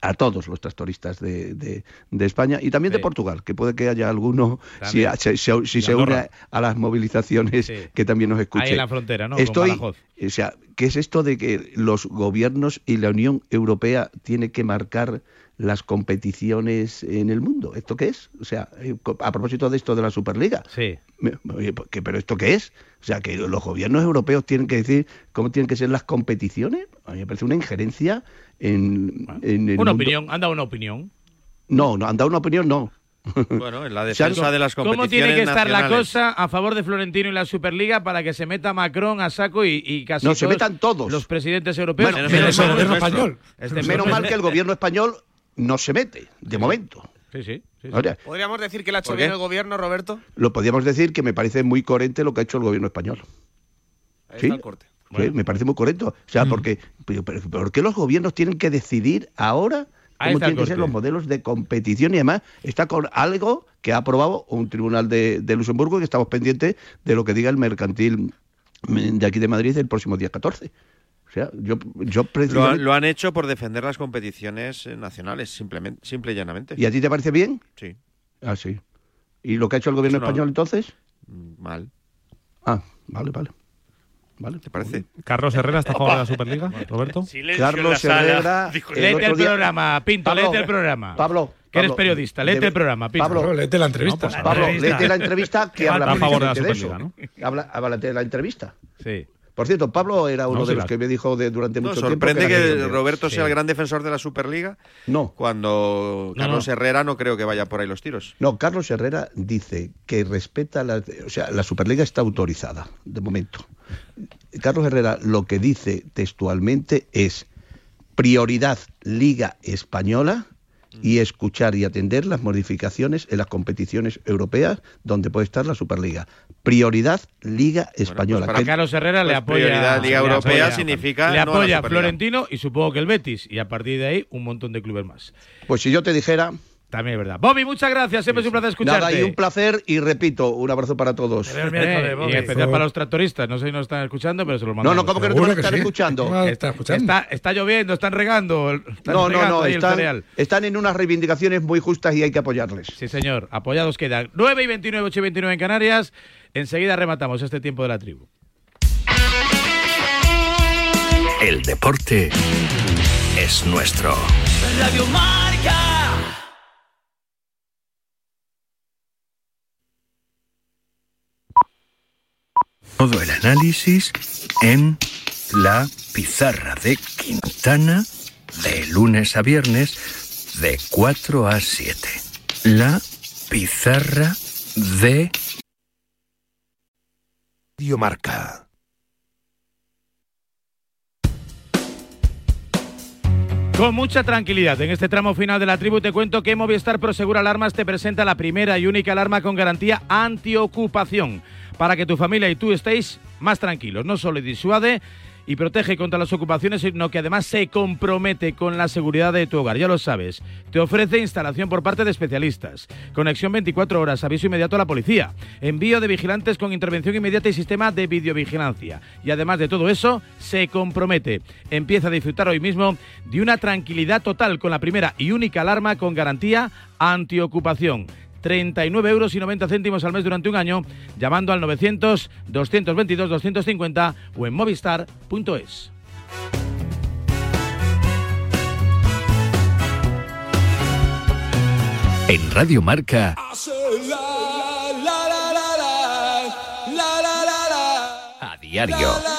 Speaker 21: a todos los tractoristas de, de- de España y también de Portugal, que puede que haya alguno, si,
Speaker 1: También.
Speaker 21: si
Speaker 1: Y
Speaker 21: se une a, las movilizaciones,
Speaker 1: Sí.
Speaker 21: que también nos escuche.
Speaker 1: Ahí en la frontera, ¿no?
Speaker 21: Estoy, o sea, ¿qué es esto de que los gobiernos y la Unión Europea tiene que marcar las competiciones en el mundo? ¿Esto qué es? O sea, eh, a propósito de esto de la Superliga.
Speaker 1: Sí.
Speaker 21: Me- oye, ¿por qué- ¿Pero esto qué es? O sea, que los gobiernos europeos tienen que decir cómo tienen que ser las competiciones. A mí me parece una injerencia en, en el
Speaker 1: Una
Speaker 21: mundo.
Speaker 1: opinión, anda una opinión.
Speaker 21: No, no, han dado una opinión, no.
Speaker 22: Bueno, en la
Speaker 21: Se han-
Speaker 22: defensa de las competiciones
Speaker 1: ¿Cómo tiene que estar la cosa a favor de Florentino y la Superliga para que se meta Macron a saco y, y casi
Speaker 21: No, se
Speaker 1: todos
Speaker 21: metan todos.
Speaker 1: los presidentes europeos?
Speaker 21: Bueno, menos el gobierno español.
Speaker 1: Este
Speaker 21: Menos mal que el gobierno español no se mete, de momento.
Speaker 1: Sí, sí. sí, sí.
Speaker 21: Ahora,
Speaker 17: ¿Podríamos decir que le ha hecho
Speaker 21: ¿Por
Speaker 17: bien el gobierno, Roberto?
Speaker 21: lo podríamos decir que me parece muy coherente lo que ha hecho el gobierno español.
Speaker 17: Ahí
Speaker 21: ¿Sí?
Speaker 17: está el corte.
Speaker 21: Sí, me parece muy correcto. O sea, porque, pero, pero- ¿por qué los gobiernos tienen que decidir ahora cómo tienen que ser los modelos de competición? Y además está con algo que ha aprobado un tribunal de, de Luxemburgo y que estamos pendientes de lo que diga el mercantil de aquí de Madrid el próximo día 14. O sea, yo, yo precisamente-
Speaker 22: lo han hecho por defender las competiciones eh, nacionales, simplemente, simple y llanamente.
Speaker 21: ¿Y a ti te parece bien?
Speaker 22: Sí.
Speaker 21: Ah, sí. ¿Y lo que ha hecho el gobierno español entonces?
Speaker 22: Mal.
Speaker 21: Ah, vale, vale. Vale.
Speaker 22: ¿Te parece?
Speaker 19: ¿Carlos Herrera está a favor de la Superliga, Roberto?
Speaker 21: Carlos Herrera. el
Speaker 1: Léete
Speaker 21: otro
Speaker 1: el
Speaker 21: día-
Speaker 1: programa, Pinto,
Speaker 21: Pablo,
Speaker 1: léete el programa.
Speaker 21: Pablo.
Speaker 1: Que eres periodista, léete el programa, Pinto.
Speaker 21: Pablo,
Speaker 24: léete la entrevista.
Speaker 1: No, pues,
Speaker 21: Pablo, léete la entrevista que habla
Speaker 1: a favor de la
Speaker 21: de
Speaker 1: Superliga,
Speaker 21: eso. Habla, habla de la entrevista.
Speaker 1: Sí.
Speaker 21: Por cierto, Pablo era uno
Speaker 1: No,
Speaker 21: de
Speaker 1: sí,
Speaker 21: los que me dijo de, durante
Speaker 22: No,
Speaker 21: mucho tiempo.
Speaker 22: sorprende que Roberto
Speaker 21: Sí.
Speaker 22: sea el gran defensor de la Superliga.
Speaker 21: No.
Speaker 22: Cuando
Speaker 21: No,
Speaker 22: Carlos
Speaker 21: no.
Speaker 22: Herrera no creo que vaya por ahí los tiros.
Speaker 21: No, Carlos Herrera dice que respeta la. O sea, la Superliga está autorizada, de momento. Carlos Herrera lo que dice textualmente es prioridad Liga Española y escuchar y atender las modificaciones en las competiciones europeas donde puede estar la Superliga. Prioridad Liga Española.
Speaker 1: Para
Speaker 21: Que-
Speaker 1: Carlos Herrera le
Speaker 21: pues
Speaker 1: apoya.
Speaker 21: prioridad Liga
Speaker 1: le
Speaker 21: Europea
Speaker 1: apoya-
Speaker 21: significa
Speaker 1: Le
Speaker 21: no a
Speaker 1: apoya
Speaker 21: Superliga.
Speaker 1: Florentino y supongo que el Betis. Y a partir de ahí, un montón de clubes más.
Speaker 21: Pues si yo te dijera.
Speaker 1: También es verdad. Bobby, muchas gracias. Siempre es un placer escucharte.
Speaker 21: Nada, y un placer y repito, un abrazo para todos.
Speaker 1: Eh, y en especial para los tractoristas. No sé si nos están escuchando, pero se los
Speaker 21: No,
Speaker 1: mandamos.
Speaker 21: no, ¿cómo que no te van a estar escuchando?
Speaker 1: Está, está, está lloviendo, están regando. están
Speaker 21: No, no,
Speaker 1: regando
Speaker 21: no, están, están en unas reivindicaciones muy justas y hay que apoyarles.
Speaker 1: Sí, señor. Apoyados quedan. 9 y 29, 8 y 29 en Canarias. Enseguida rematamos este tiempo de la tribu.
Speaker 12: El deporte es nuestro.
Speaker 13: Radio Marca.
Speaker 12: Todo el análisis en la pizarra de Quintana de lunes a viernes de 4 a 7. La pizarra de
Speaker 25: Radio Marca.
Speaker 1: Con mucha tranquilidad, en este tramo final de la tribu te cuento que Movistar Prosegur Alarmas te presenta la primera y única alarma con garantía antiocupación para que tu familia y tú estéis más tranquilos. No solo disuade y protege contra las ocupaciones, sino que además se compromete con la seguridad de tu hogar. Ya lo sabes, te ofrece instalación por parte de especialistas, conexión 24 horas, aviso inmediato a la policía, envío de vigilantes con intervención inmediata y sistema de videovigilancia. Y además de todo eso, se compromete. Empieza a disfrutar hoy mismo de una tranquilidad total con la primera y única alarma con garantía antiocupación. 39 euros y 90 céntimos al mes durante un año, llamando al 900-222-250 o en movistar.es.
Speaker 12: En Radio Marca, a diario.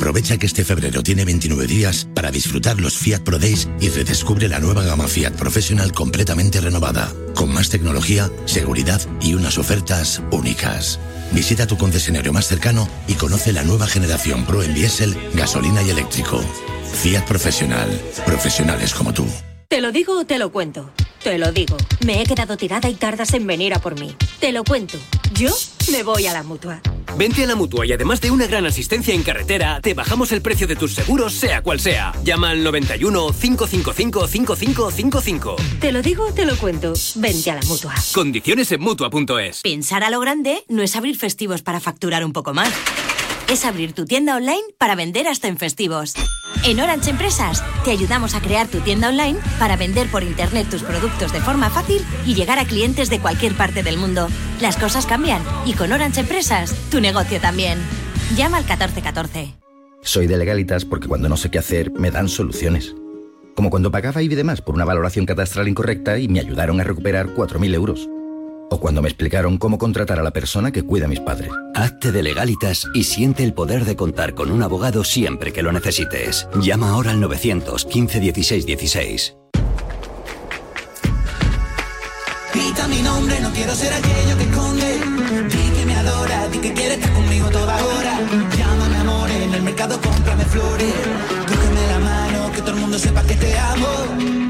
Speaker 25: Aprovecha que este febrero tiene 29 días para disfrutar los Fiat Pro Days y redescubre la nueva gama Fiat Professional completamente renovada, con más tecnología, seguridad y unas ofertas únicas. Visita tu concesionario más cercano y conoce la nueva generación Pro en diésel, gasolina y eléctrico. Fiat Professional. Profesionales como tú.
Speaker 26: ¿Te lo digo o te lo cuento? Te lo digo. Me he quedado tirada y tardas en venir a por mí. Te lo cuento. Yo me voy a la mutua.
Speaker 20: Vente a la mutua y además de una gran asistencia en carretera, te bajamos el precio de tus seguros, sea cual sea. Llama al 91 555 5555.
Speaker 26: Te lo digo o te lo cuento. Vente a la mutua.
Speaker 20: Condiciones en mutua.es.
Speaker 27: Pensar a lo grande no es abrir festivos para facturar un poco más. Es abrir tu tienda online para vender hasta en festivos. En Orange Empresas te ayudamos a crear tu tienda online para vender por internet tus productos de forma fácil y llegar a clientes de cualquier parte del mundo. Las cosas cambian y con Orange Empresas tu negocio también. Llama al 1414.
Speaker 28: Soy de legalitas porque cuando no sé qué hacer me dan soluciones. Como cuando pagaba IBI de más por una valoración catastral incorrecta y me ayudaron a recuperar 4.000 euros. O cuando me explicaron cómo contratar a la persona que cuida a mis padres.
Speaker 29: Hazte de legalitas y siente el poder de contar con un abogado siempre que lo necesites. Llama ahora al 915 16 16.
Speaker 13: Grita mi nombre, no quiero ser aquello que esconde. Di que me adora, di que quiere estar conmigo toda hora. Llámame amor, en el mercado cómprame flores. Cógeme la mano, que todo el mundo sepa que te amo.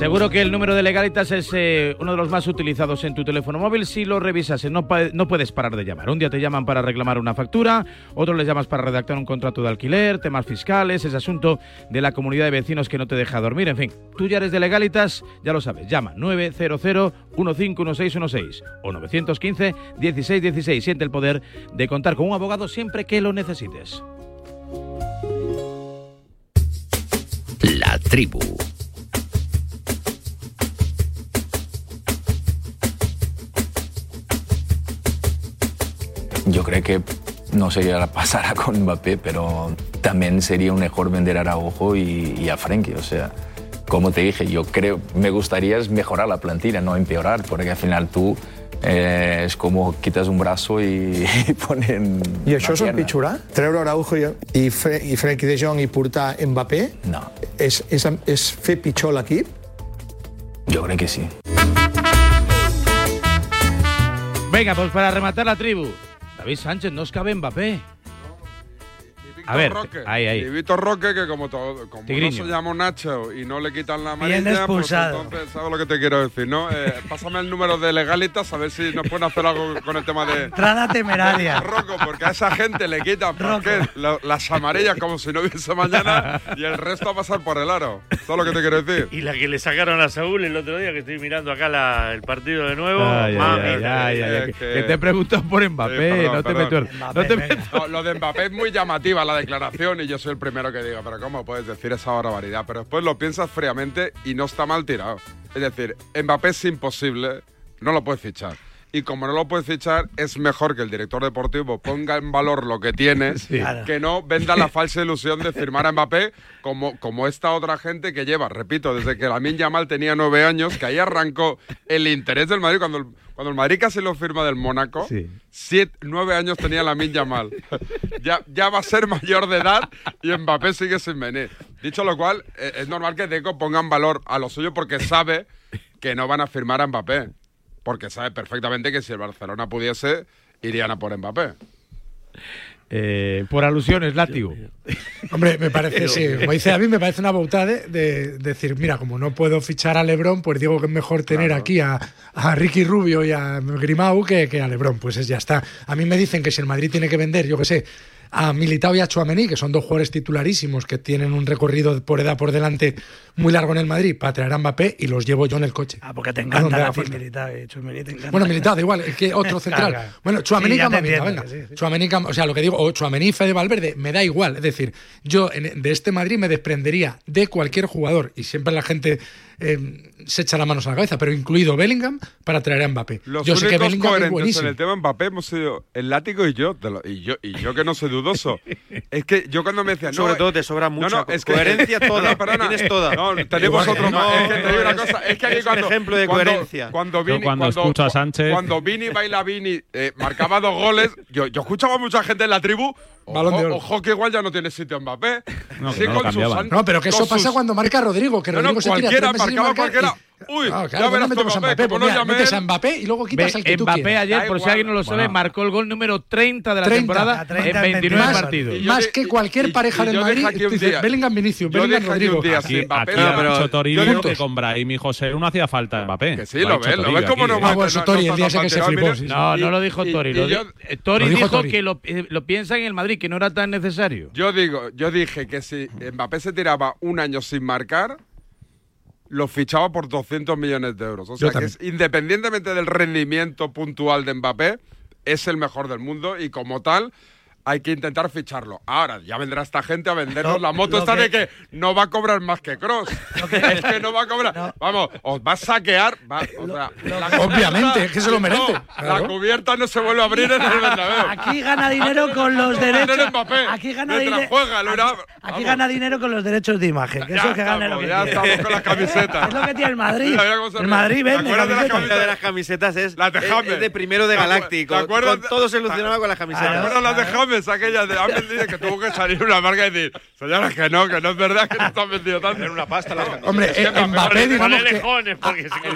Speaker 1: Seguro que el número de legalitas es eh, uno de los más utilizados en tu teléfono móvil. Si lo revisas, no, no puedes parar de llamar. Un día te llaman para reclamar una factura, otro les llamas para redactar un contrato de alquiler, temas fiscales, ese asunto de la comunidad de vecinos que no te deja dormir. En fin, tú ya eres de legalitas, ya lo sabes. Llama 900 151616 o 915 1616. Siente el poder de contar con un abogado siempre que lo necesites.
Speaker 25: La tribu.
Speaker 30: Yo creo que no sé qué pasará con Mbappé, pero también sería un mejor vender a Araujo y, y a Frenkie. O sea, como te dije, yo creo, me gustaría es mejorar la plantilla, no empeorar, porque al final tú eh, es como quitas un brazo y, y ponen. Una
Speaker 31: és
Speaker 30: pierna.
Speaker 31: empitjorar? Treure Araujo i, i, Fre i Frenkie de Jong i portar Mbappé?
Speaker 30: No.
Speaker 31: És, és, és fer pitjor l'equip?
Speaker 30: Yo creo que sí.
Speaker 1: Venga, pues para rematar la tribu. David Sánchez, no os cabe Mbappé. A ver,
Speaker 32: Roque.
Speaker 1: ahí, ahí.
Speaker 32: Y Víctor Roque, que como, todo, como no se llama Nacho y no le quitan la
Speaker 18: Bien
Speaker 32: amarilla, pues
Speaker 18: expulsado.
Speaker 32: entonces, ¿sabes lo que te quiero decir, no? Eh, pásame el número de legalitas a ver si nos pueden hacer algo con el tema de...
Speaker 18: Entrada temeraria.
Speaker 32: Rocco, porque a esa gente le quitan ¿por qué? Lo- las amarillas como si no hubiese mañana y el resto a pasar por el aro. ¿Sabes lo que te quiero decir?
Speaker 16: Y la que le sacaron a Saúl el otro día, que estoy mirando acá la- el partido de nuevo.
Speaker 1: Ay,
Speaker 16: mami.
Speaker 1: ay, ay, que,
Speaker 32: que-
Speaker 1: que te he preguntado por Mbappé,
Speaker 32: Sí, perdón,
Speaker 1: no te
Speaker 32: perdón.
Speaker 1: meto el- no te meto-
Speaker 32: No, lo de Mbappé es muy llamativa la declaración y yo soy el primero que digo, pero ¿cómo puedes decir esa barbaridad? Pero después lo piensas fríamente y no está mal tirado. Es decir, Mbappé es imposible, no lo puedes fichar. Y como no lo puedes fichar, es mejor que el director deportivo ponga en valor lo que tiene,
Speaker 18: Claro.
Speaker 32: que no venda la falsa ilusión de firmar a Mbappé como, como esta otra gente que lleva, repito, desde que Lamin Yamal tenía nueve años, que ahí arrancó el interés del Madrid cuando el, cuando el Madrid casi lo firma del Mónaco. Siete, nueve años tenía Lamin Yamal. ya, ya va a ser mayor de edad y Mbappé sigue sin venir. Dicho lo cual, eh, es normal que Deco ponga en valor a lo suyo porque sabe que no van a firmar a Mbappé. Porque sabe perfectamente que si el Barcelona pudiese, irían a por Mbappé.
Speaker 1: Eh, por alusiones, látigo.
Speaker 24: Hombre, me parece, sí, como dice a mí, me parece una bautada de, de decir, mira, como no puedo fichar a Lebron, pues digo que es mejor tener aquí a, a Ricky Rubio y a Grimau que, que a Lebron. Pues es, ya está. A mí me dicen que si el Madrid tiene que vender, yo qué sé, a Militao y a Chuamení, que son dos jugadores titularísimos que tienen un recorrido por edad por delante muy largo en el Madrid, para traer a Mbappé y los llevo yo en el coche.
Speaker 18: Ah, porque te encanta
Speaker 24: a
Speaker 18: Militao eh, y Chuamení te encanta.
Speaker 24: Bueno, Militao da igual, es que otro central. Bueno, Chuamení
Speaker 18: sí,
Speaker 24: o sea, lo que digo, o Chuamení, Fede Valverde, me da igual. Es decir, yo de este Madrid me desprendería de cualquier jugador y siempre la gente Em, se echa la manos a la cabeza, pero incluido Bellingham para traer a Mbappé.
Speaker 32: Los
Speaker 24: yo únicos sé que Bellingham es buenísimo.
Speaker 32: en el tema Mbappé hemos sido el látigo y yo, y yo, y yo que no soy dudoso. es que yo cuando me decían,
Speaker 33: sobre
Speaker 32: eh,
Speaker 33: todo te sobra mucha
Speaker 32: no,
Speaker 33: no,
Speaker 32: es
Speaker 33: coherencia que,
Speaker 32: toda, para
Speaker 33: tienes toda.
Speaker 32: No, tenemos otro más. Es que te digo una cosa, es que aquí
Speaker 33: cuando, un ejemplo de coherencia.
Speaker 32: Cuando Vini,
Speaker 33: cuando, cuando, a Sánchez,
Speaker 32: cuando Vini baila Vini eh, marcaba dos goles, yo, yo escuchaba a mucha gente en la tribu
Speaker 24: Balón de oro.
Speaker 32: Ojo que igual ya no tiene sitio Mbappé.
Speaker 24: ¿eh? No, pero que eso pasa cuando marca Rodrigo, que Rodrigo se tira tres meses
Speaker 32: Uy, no,
Speaker 24: claro,
Speaker 32: ya
Speaker 24: pues
Speaker 32: verás no
Speaker 24: metes a
Speaker 32: Mbappé,
Speaker 24: pues
Speaker 32: no
Speaker 24: pues
Speaker 32: mira,
Speaker 24: metes a Mbappé y luego quitas
Speaker 1: Be
Speaker 24: al que tú
Speaker 1: Mbappé ayer, por
Speaker 32: igual.
Speaker 1: si alguien no lo sabe,
Speaker 32: bueno.
Speaker 1: marcó el gol número 30 de la
Speaker 24: 30,
Speaker 1: temporada
Speaker 24: 30,
Speaker 1: en 29
Speaker 24: más,
Speaker 1: partidos.
Speaker 24: Yo, más que cualquier y, pareja
Speaker 32: y,
Speaker 24: del Madrid, Bellingham Vinicius, Bellingham Rodrigo. Aquí,
Speaker 32: pero,
Speaker 34: ha dicho Toribio que con Brahim y José no hacía falta Mbappé.
Speaker 32: Que sí, lo ves, lo ves como no
Speaker 24: va Tori el día que se flipó.
Speaker 1: No, no lo dijo Tori. Tori
Speaker 32: eh, dijo
Speaker 1: que eh, lo piensa en el Madrid, que no era tan necesario.
Speaker 32: Yo digo, yo dije que si Mbappé se tiraba un año sin marcar lo fichaba por 200 millones de euros. O sea que es, independientemente del rendimiento puntual de Mbappé, es el mejor del mundo y como tal hay que intentar ficharlo. Ahora, ya vendrá esta gente a vendernos la moto esta de que no va a cobrar más que Cross. Es que no va a cobrar. Vamos, os va a saquear. Eh,
Speaker 24: Obviamente, es que se lo merece.
Speaker 32: La cubierta no se vuelve a abrir en el Bernabéu.
Speaker 18: Aquí gana dinero con los derechos. Aquí gana dinero. Aquí, gana dinero con los derechos de imagen. Que es gana lo que
Speaker 32: tiene. con las camisetas.
Speaker 18: Es lo que tiene el Madrid. el Madrid vende.
Speaker 33: La de las camisetas es,
Speaker 32: la de,
Speaker 33: es de primero de Galáctico. Con todo se solucionaba con las camisetas.
Speaker 32: Ah, ¿Te acuerdas las de ah, ah. James? frases aquellas de han vendido que tuvo que salir una marca y decir, señores, que no, que no es verdad que no están vendido tanto. Era
Speaker 33: una pasta la no,
Speaker 24: Hombre, en eh, Mbappé, digamos que,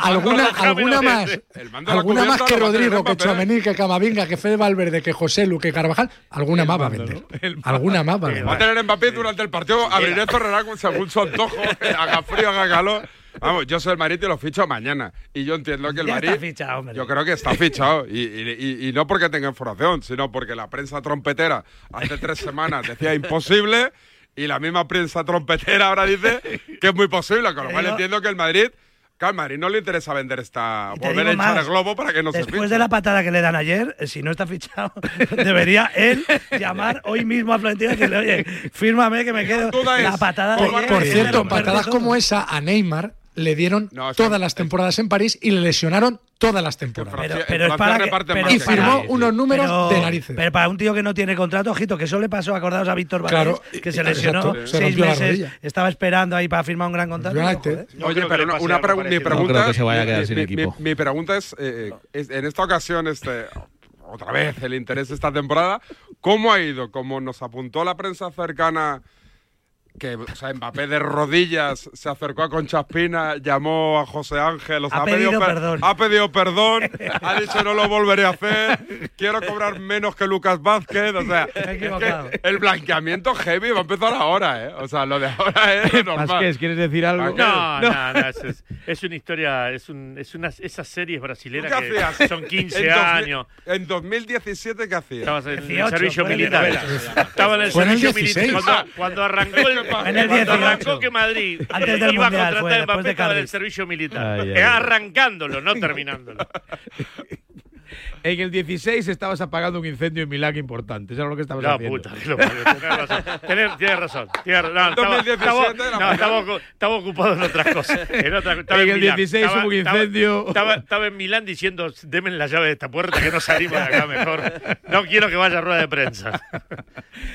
Speaker 24: alguna, alguna más, alguna más que Rodrigo, que Chuamení, que Camavinga, que Fede Valverde, que José Lu, que Carvajal, alguna más va a vender. Alguna más va a vender.
Speaker 32: Va a tener Mbappé durante el partido, abriré Torrerá según su antojo, haga frío, haga calor. Vamos, yo soy el Madrid y lo ficho mañana. Y yo entiendo que el
Speaker 18: ya
Speaker 32: Madrid.
Speaker 18: Está fichado, hombre.
Speaker 32: Yo creo que está fichado. Y, y, y, no porque tenga información, sino porque la prensa trompetera hace tres semanas decía imposible y la misma prensa trompetera ahora dice que es muy posible. Con lo cual entiendo que el Madrid. Que al no le interesa vender esta. volver a echar el globo para que no se
Speaker 18: Después de la patada que le dan ayer, eh, si no está fichado, debería él llamar hoy mismo a Florentino y decirle, oye, fírmame que me quedo. La,
Speaker 32: la
Speaker 18: patada.
Speaker 32: Por,
Speaker 24: por cierto, patadas como esa a Neymar le dieron todas las temporadas en París y le lesionaron todas las temporadas.
Speaker 18: Pero, pero es para que,
Speaker 24: y firmó unos números de narices.
Speaker 18: Pero para un tío que no tiene contrato, ojito, que eso le pasó, acordados a Víctor
Speaker 24: Vázquez,
Speaker 18: que se lesionó seis meses, estaba esperando ahí para firmar un gran contrato.
Speaker 32: Oye,
Speaker 33: este,
Speaker 32: pero una, una pregu mi pregunta,
Speaker 30: no
Speaker 32: mi, mi, mi, pregunta es, eh, eh, es, en esta ocasión, este, otra vez el interés de esta temporada, ¿cómo ha ido? Como nos apuntó la prensa cercana que o sea, Mbappé de rodillas se acercó a Conchaspina, llamó a José Ángel, o sea,
Speaker 18: ha, ha, pedido
Speaker 32: pedido
Speaker 18: perdón.
Speaker 32: ha, pedido perdón. ha dicho no lo volveré a hacer, quiero cobrar menos que Lucas Vázquez, o sea,
Speaker 18: equivocado.
Speaker 32: Es que el blanqueamiento heavy va a empezar ahora, ¿eh? O sea, lo de ahora es normal.
Speaker 1: Vázquez, ¿quieres decir algo?
Speaker 16: No, no, no, no es, es, una historia, es, un, es una, esas series brasileras que
Speaker 32: hacías?
Speaker 16: son 15
Speaker 32: en
Speaker 16: años.
Speaker 32: En 2017 ¿qué hacías?
Speaker 16: Estabas en
Speaker 18: 18, el
Speaker 16: servicio
Speaker 18: militar.
Speaker 16: Estaba en el servicio militar cuando, cuando arrancó el
Speaker 18: en el
Speaker 16: arrancó que Madrid iba a contratar
Speaker 18: fue,
Speaker 16: a el servicio militar. Arrancándolo, no terminándolo.
Speaker 1: En el 16 estabas apagando un incendio en Milán importante. Eso era lo que estabas
Speaker 16: no,
Speaker 1: haciendo.
Speaker 16: Puta, lo tienes razón. Tienes, tienes razón. No, estaba, estaba, no, estaba, estaba, ocupado en otras cosas. En, otra, en,
Speaker 1: en el
Speaker 16: Milán.
Speaker 1: 16 hubo un incendio.
Speaker 16: Estaba, en Milán diciendo, denme la llave de esta puerta que no salimos de acá mejor. No quiero que vaya a rueda de prensa.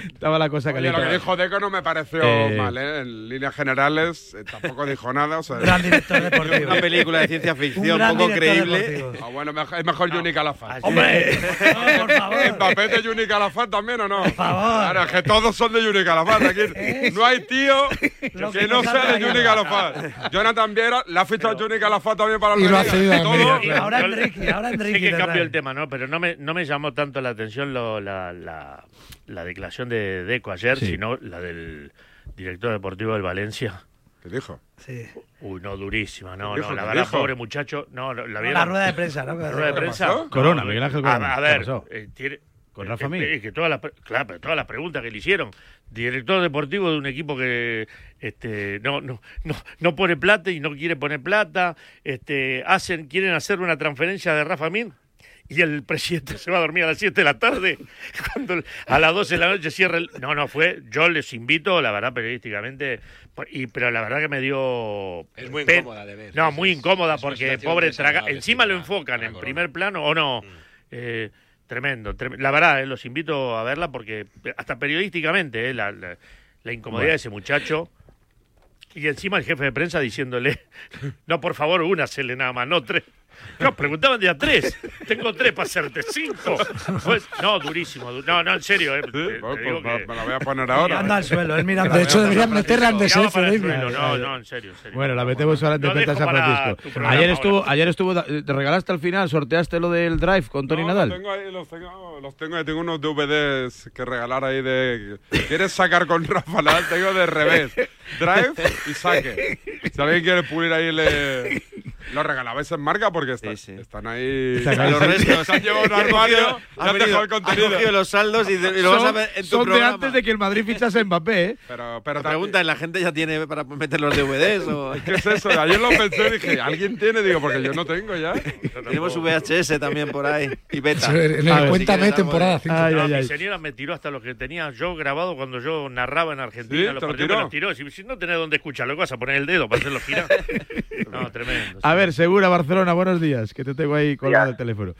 Speaker 1: estaba la cosa caliente.
Speaker 32: Oye, lo que dijo Deco no me pareció
Speaker 1: eh...
Speaker 32: mal, ¿eh? En líneas generales eh, tampoco dijo nada. O sea,
Speaker 18: gran director deportivo.
Speaker 33: Una película de ciencia ficción
Speaker 18: un
Speaker 33: poco creíble.
Speaker 32: Ah, bueno, es mejor Johnny no.
Speaker 18: ¡Hombre! no, por favor.
Speaker 32: ¿El papel de Juni Calafat también o no? Por
Speaker 18: favor.
Speaker 32: Claro, es que todos son de Juni Calafat. Aquí no hay tío que, no sea de Juni Calafat. Jonathan Viera, la ficha de Juni Calafat también para los
Speaker 24: y
Speaker 18: ahora Enrique, ahora Enrique.
Speaker 16: Sí que cambio el tema, ¿no? Pero no me, no me llamó tanto la atención lo, la, la, la, declaración de Deco ayer,
Speaker 1: sí.
Speaker 16: sino la del director deportivo del Valencia.
Speaker 32: ¿Qué dijo?
Speaker 18: Sí.
Speaker 16: Uy, no, durísima, no, no, la verdad, pobre muchacho. No, la, la,
Speaker 18: la rueda de prensa, ¿no?
Speaker 16: La rueda de prensa.
Speaker 1: Corona,
Speaker 16: A, ver, eh,
Speaker 1: con
Speaker 16: eh,
Speaker 1: Rafa
Speaker 16: eh, que todas las, claro, pero todas las preguntas que le hicieron. Director deportivo de un equipo que este, no, no, no, no pone plata y no quiere poner plata. Este, hacen, quieren hacer una transferencia de Rafa Min y el presidente se va a dormir a las 7 de la tarde, cuando a las 12 de la noche cierra el... No, no, fue... Yo les invito, la verdad, periodísticamente, y, pero la verdad que me dio...
Speaker 35: Es muy incómoda de ver.
Speaker 16: No, muy incómoda,
Speaker 35: es una
Speaker 16: porque pobre traga... Encima lo enfocan en primer plano, ¿o no? Eh, tremendo, trem- La verdad, eh, los invito a verla porque hasta periodísticamente, eh, la, la- la incomodidad
Speaker 1: Bueno.
Speaker 16: de ese muchacho. Y encima el jefe de prensa diciéndole, no, por favor, únasele nada más, no tres. No, preguntaban de a tres. Tengo tres para hacerte cinco. Pues, no, durísimo. du- No, no, en serio. Eh, te- te
Speaker 32: Bueno,
Speaker 16: digo
Speaker 32: pues,
Speaker 16: que-
Speaker 32: me la voy a poner ahora.
Speaker 18: Mirando al suelo, él mirando
Speaker 24: De hecho, deberían meterla David.
Speaker 16: suelo. No, no, en serio, en serio.
Speaker 1: Bueno, la metemos ahora en Defensa San Francisco.
Speaker 16: programa
Speaker 1: Ayer
Speaker 16: ahora.
Speaker 1: estuvo, ayer estuvo, te regalaste al final, sorteaste lo del drive con Tony
Speaker 32: No,
Speaker 1: Nadal.
Speaker 32: Los tengo ahí, los tengo, los tengo ahí. Tengo unos DVDs que regalar ahí de. ¿Quieres sacar con Rafa Nadal? Tengo de revés. Drive y saque. Si alguien quiere pulir ahí, le. Lo regalabais en marca porque está- están ahí.
Speaker 33: Están ahí. Los restos.
Speaker 32: Se han llevado un armario han dejado el contenido.
Speaker 33: cogido los saldos y, de- y lo vas a
Speaker 1: Son-
Speaker 33: ver en tu
Speaker 1: son de
Speaker 33: programa.
Speaker 1: antes de que el Madrid fichase Mbappé, ¿eh?
Speaker 32: Pero, pero
Speaker 33: La pregunta es, ¿la gente ya tiene para meter los DVDs? O...
Speaker 32: ¿Qué es eso? Ayer lo pensé y dije, ¿alguien tiene? Digo, porque yo no tengo ya.
Speaker 33: Tenemos VHS también por ahí y beta.
Speaker 24: En el
Speaker 33: ver,
Speaker 24: Cuéntame
Speaker 33: si
Speaker 24: temporada
Speaker 33: de-
Speaker 24: cinco.
Speaker 1: Ay,
Speaker 16: No,
Speaker 1: ay,
Speaker 16: mi señora me tiró hasta lo que tenía yo grabado cuando yo narraba en Argentina.
Speaker 32: ¿Sí?
Speaker 16: los
Speaker 32: ¿Te lo
Speaker 16: partidos
Speaker 32: tiró?
Speaker 16: me los tiró. Si, si no tenés dónde escucharlo, ¿qué vas a poner el dedo para hacerlo girar? No, tremendo.
Speaker 1: A ver, Segura, Barcelona, buenos días, que te tengo ahí colgado el teléfono.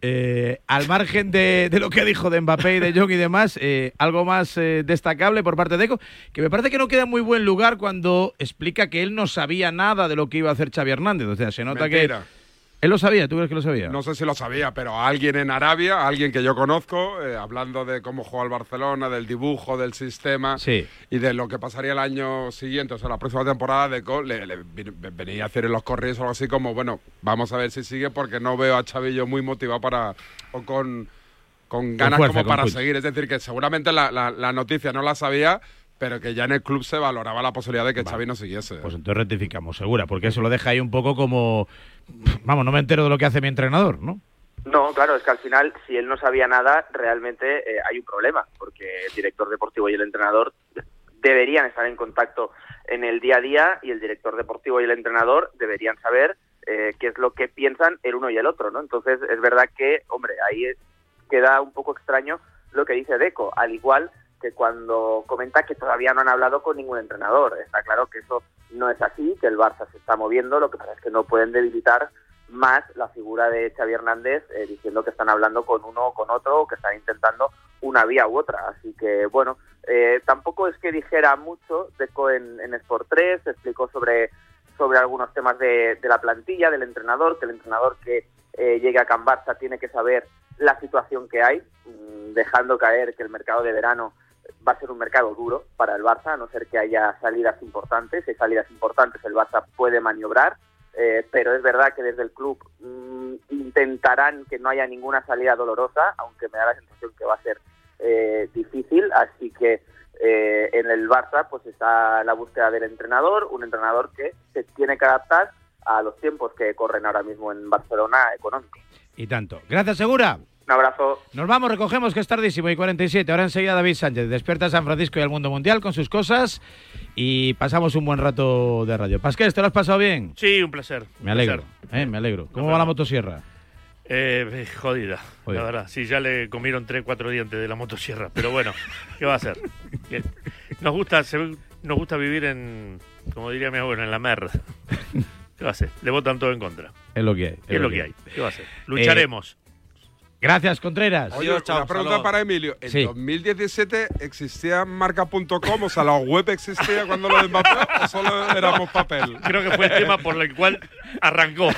Speaker 1: Eh, al margen de, de lo que dijo de Mbappé y de Jong y demás, eh, algo más eh, destacable por parte de Eco, que me parece que no queda en muy buen lugar cuando explica que él no sabía nada de lo que iba a hacer Xavi Hernández. O sea, se nota
Speaker 32: Mentira.
Speaker 1: que... ¿Él lo sabía? ¿Tú crees que lo sabía?
Speaker 32: No sé si lo sabía, pero alguien en Arabia, alguien que yo conozco, eh, hablando de cómo juega el Barcelona, del dibujo, del sistema
Speaker 1: Sí.
Speaker 32: y de lo que pasaría el año siguiente, o sea, la próxima temporada, de le, le venía a hacer en los correos algo así como, bueno, vamos a ver si sigue porque no veo a Chavillo muy motivado para o con, con ganas
Speaker 1: fuerza,
Speaker 32: como
Speaker 1: con
Speaker 32: para seguir. Es decir, que seguramente la, la- la noticia no la sabía, pero que ya en el club se valoraba la posibilidad de que Xavi no siguiese.
Speaker 1: Pues entonces rectificamos, Segura, porque eso lo deja ahí un poco como... Vamos, no me entero de lo que hace mi entrenador, ¿no?
Speaker 36: No, claro, es que al final, si él no sabía nada, realmente eh, hay un problema, porque el director deportivo y el entrenador deberían estar en contacto en el día a día y el director deportivo y el entrenador deberían saber eh, qué es lo que piensan el uno y el otro, ¿no? Entonces, es verdad que, hombre, ahí es- queda un poco extraño lo que dice Deco, al igual que cuando comenta que todavía no han hablado con ningún entrenador. Está claro que eso no es así, que el Barça se está moviendo, lo que pasa es que no pueden debilitar más la figura de Xavi Hernández eh, diciendo que están hablando con uno o con otro o que están intentando una vía u otra. Así que, bueno, eh, tampoco es que dijera mucho Deco en, Sport 3, explicó sobre, sobre algunos temas de, de la plantilla, del entrenador, que el entrenador que eh, llegue a Can Barça tiene que saber la situación que hay, mm, dejando caer que el mercado de verano va a ser un mercado duro para el Barça, a no ser que haya salidas importantes. Si hay salidas importantes, el Barça puede maniobrar, eh, pero es verdad que desde el club mm, intentarán que no haya ninguna salida dolorosa, aunque me da la sensación que va a ser eh, difícil. Así que eh, en el Barça pues está la búsqueda del entrenador, un entrenador que se tiene que adaptar a los tiempos que corren ahora mismo en Barcelona económicos.
Speaker 1: Y tanto. Gracias, Segura.
Speaker 36: Un abrazo.
Speaker 1: Nos vamos, recogemos que es tardísimo y 47. Ahora enseguida David Sánchez despierta a San Francisco y al mundo mundial con sus cosas y pasamos un buen rato de radio. Pasqués, ¿te lo has pasado bien?
Speaker 16: Sí, un placer.
Speaker 1: Me
Speaker 16: un
Speaker 1: alegro,
Speaker 16: placer.
Speaker 1: eh, me alegro. ¿Cómo va la motosierra?
Speaker 16: Eh, jodida,
Speaker 1: Jodida.
Speaker 16: la verdad. Sí, ya le comieron tres, cuatro dientes de la motosierra. Pero bueno, ¿qué va a hacer? Bien. Nos gusta, se- nos gusta vivir en, como diría mi abuelo, en la merda. ¿Qué va a hacer? Le votan todo en contra.
Speaker 1: Es lo que hay.
Speaker 16: Es, lo que hay. ¿Qué va a hacer? Lucharemos.
Speaker 1: Gracias, Contreras.
Speaker 32: Oye, una pregunta para Emilio. ¿En
Speaker 1: Sí.
Speaker 32: 2017 existía marca.com? O sea, ¿la web existía cuando lo de Mbappé o solo éramos papel?
Speaker 16: Creo que fue el tema por el cual arrancó.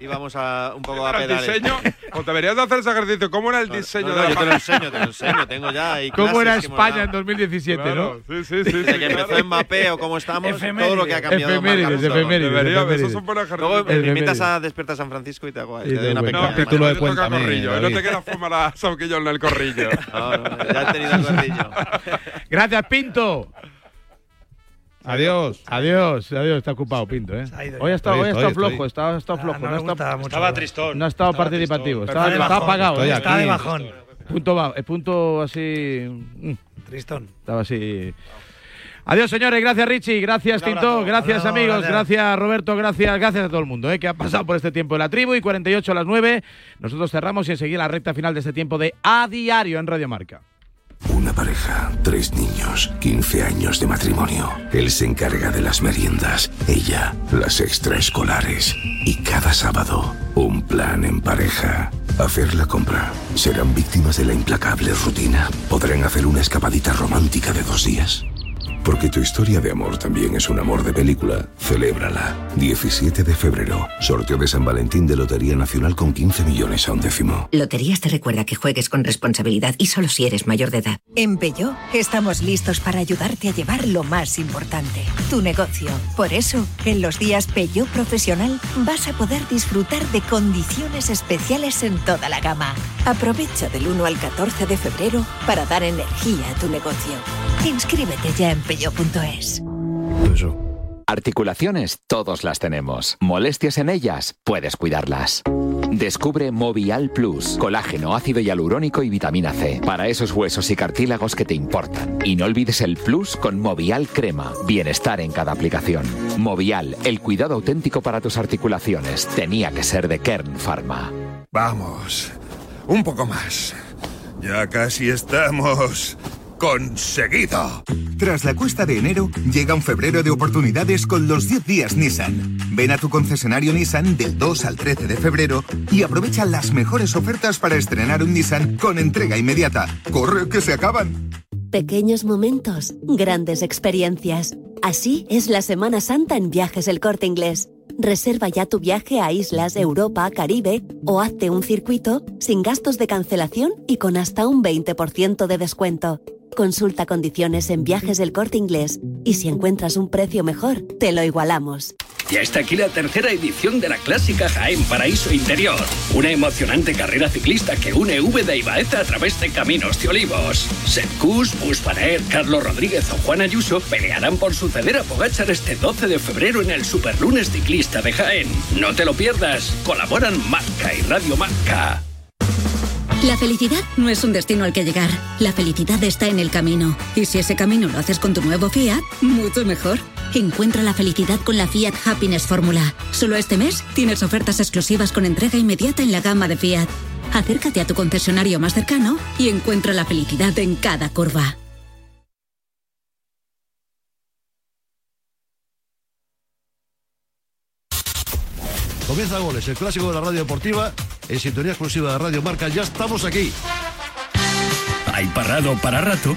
Speaker 33: Íbamos a un poco a
Speaker 32: Era el
Speaker 33: pedales.
Speaker 32: diseño, pues deberías de hacer ese ejercicio. ¿Cómo era el diseño
Speaker 33: No,
Speaker 32: de
Speaker 33: no,
Speaker 32: la
Speaker 33: yo te lo enseño, te lo enseño. Tengo ya ahí
Speaker 1: ¿Cómo era España en 2017,
Speaker 32: Claro,
Speaker 1: no?
Speaker 32: Sí, sí, sí.
Speaker 33: Desde
Speaker 32: sí,
Speaker 33: que
Speaker 32: claro.
Speaker 33: empezó Mbappé o cómo estamos, todo lo que ha cambiado.
Speaker 1: Efemérides, efemérides,
Speaker 32: Debería, eso es un buen ejercicio.
Speaker 33: Luego me invitas a Despierta San Francisco y te hago ahí.
Speaker 1: Y
Speaker 33: te doy una pequeña.
Speaker 32: No,
Speaker 1: Capítulo
Speaker 32: no
Speaker 1: de
Speaker 32: te corrillo, no
Speaker 1: David.
Speaker 32: te queda fumar a Sauquillo en el corrillo.
Speaker 33: No, no, ya he tenido el corrillo.
Speaker 1: Gracias, Pinto.
Speaker 34: Adiós.
Speaker 1: Adiós, adiós, está ocupado Pinto, ¿eh?
Speaker 18: ha ido
Speaker 1: Hoy ha estado, hoy ha estado flojo, está, está
Speaker 18: Ah,
Speaker 1: flojo,
Speaker 18: no
Speaker 1: no, está,
Speaker 18: mucho.
Speaker 35: Estaba tristón.
Speaker 1: no ha estado
Speaker 35: Estaba
Speaker 1: participativo, está
Speaker 18: bajón.
Speaker 1: apagado.
Speaker 18: Está de bajón.
Speaker 1: Punto, va- punto así. mm,
Speaker 18: Tristón.
Speaker 1: Estaba así. Adiós, señores. Gracias, Richie. Gracias, Tinto. Gracias,
Speaker 18: Abrazo,
Speaker 1: amigos.
Speaker 18: gracias.
Speaker 1: Gracias. Roberto. Gracias. Gracias a todo el mundo eh, que ha pasado por este tiempo de la tribu. Y 48 a las 9. Nosotros cerramos y enseguida la recta final de este tiempo de A Diario en Radio Marca.
Speaker 35: Una pareja, tres niños, 15 años de matrimonio. Él se encarga de las meriendas, ella las extraescolares. Y cada sábado, un plan en pareja. Hacer la compra. Serán víctimas de la implacable rutina. Podrán hacer una escapadita romántica de dos días. Porque tu historia de amor también es un amor de película. Celébrala. 17 de febrero. Sorteo de San Valentín de Lotería Nacional con 15 millones a un décimo.
Speaker 37: Loterías te recuerda que juegues con responsabilidad y solo si eres mayor de edad.
Speaker 27: En Peugeot estamos listos para ayudarte a llevar lo más importante, tu negocio. Por eso, en los días Peugeot Profesional vas a poder disfrutar de condiciones especiales en toda la gama. Aprovecha del 1 al 14 de febrero para dar energía a tu negocio. Inscríbete ya en peugeot.es.
Speaker 38: Articulaciones, todos las tenemos. Molestias en ellas, puedes cuidarlas. Descubre Movial Plus, colágeno, ácido hialurónico y vitamina C, para esos huesos y cartílagos que te importan. Y no olvides el Plus con Movial Crema, bienestar en cada aplicación. Movial, el cuidado auténtico para tus articulaciones, tenía que ser de Kern Pharma.
Speaker 39: Vamos, un poco más. Ya casi estamos conseguido.
Speaker 11: Tras la cuesta de enero, llega un febrero de oportunidades con los 10 días Nissan. Ven a tu concesionario Nissan del 2 al 13 de febrero y aprovecha las mejores ofertas para estrenar un Nissan con entrega inmediata. ¡Corre, que se acaban!
Speaker 40: Pequeños momentos, grandes experiencias. Así es la Semana Santa en Viajes El Corte Inglés. Reserva ya tu viaje a islas, Europa, Caribe o hazte un circuito sin gastos de cancelación y con hasta un 20% de descuento. Consulta condiciones en Viajes del Corte Inglés y si encuentras un precio mejor, te lo igualamos.
Speaker 41: Ya está aquí la tercera edición de la clásica Jaén Paraíso Interior. Una emocionante carrera ciclista que une Úbeda y Baeza a través de caminos de olivos. Setcus, Buspaner, Carlos Rodríguez o Juan Ayuso pelearán por suceder a Pogachar este 12 de febrero en el Superlunes Ciclista de Jaén. No te lo pierdas. Colaboran Marca y Radio Marca.
Speaker 2: La felicidad no es un destino al que llegar. La felicidad está en el camino. Y si ese camino lo haces con tu nuevo Fiat, mucho mejor. Encuentra la felicidad con la Fiat Happiness Fórmula. Solo este mes tienes ofertas exclusivas con entrega inmediata en la gama de Fiat. Acércate a tu concesionario más cercano y encuentra la felicidad en cada curva.
Speaker 42: Comienza Goles, el clásico de la radio deportiva, en sintonía exclusiva de Radio Marca. Ya estamos aquí.
Speaker 41: Hay parado para rato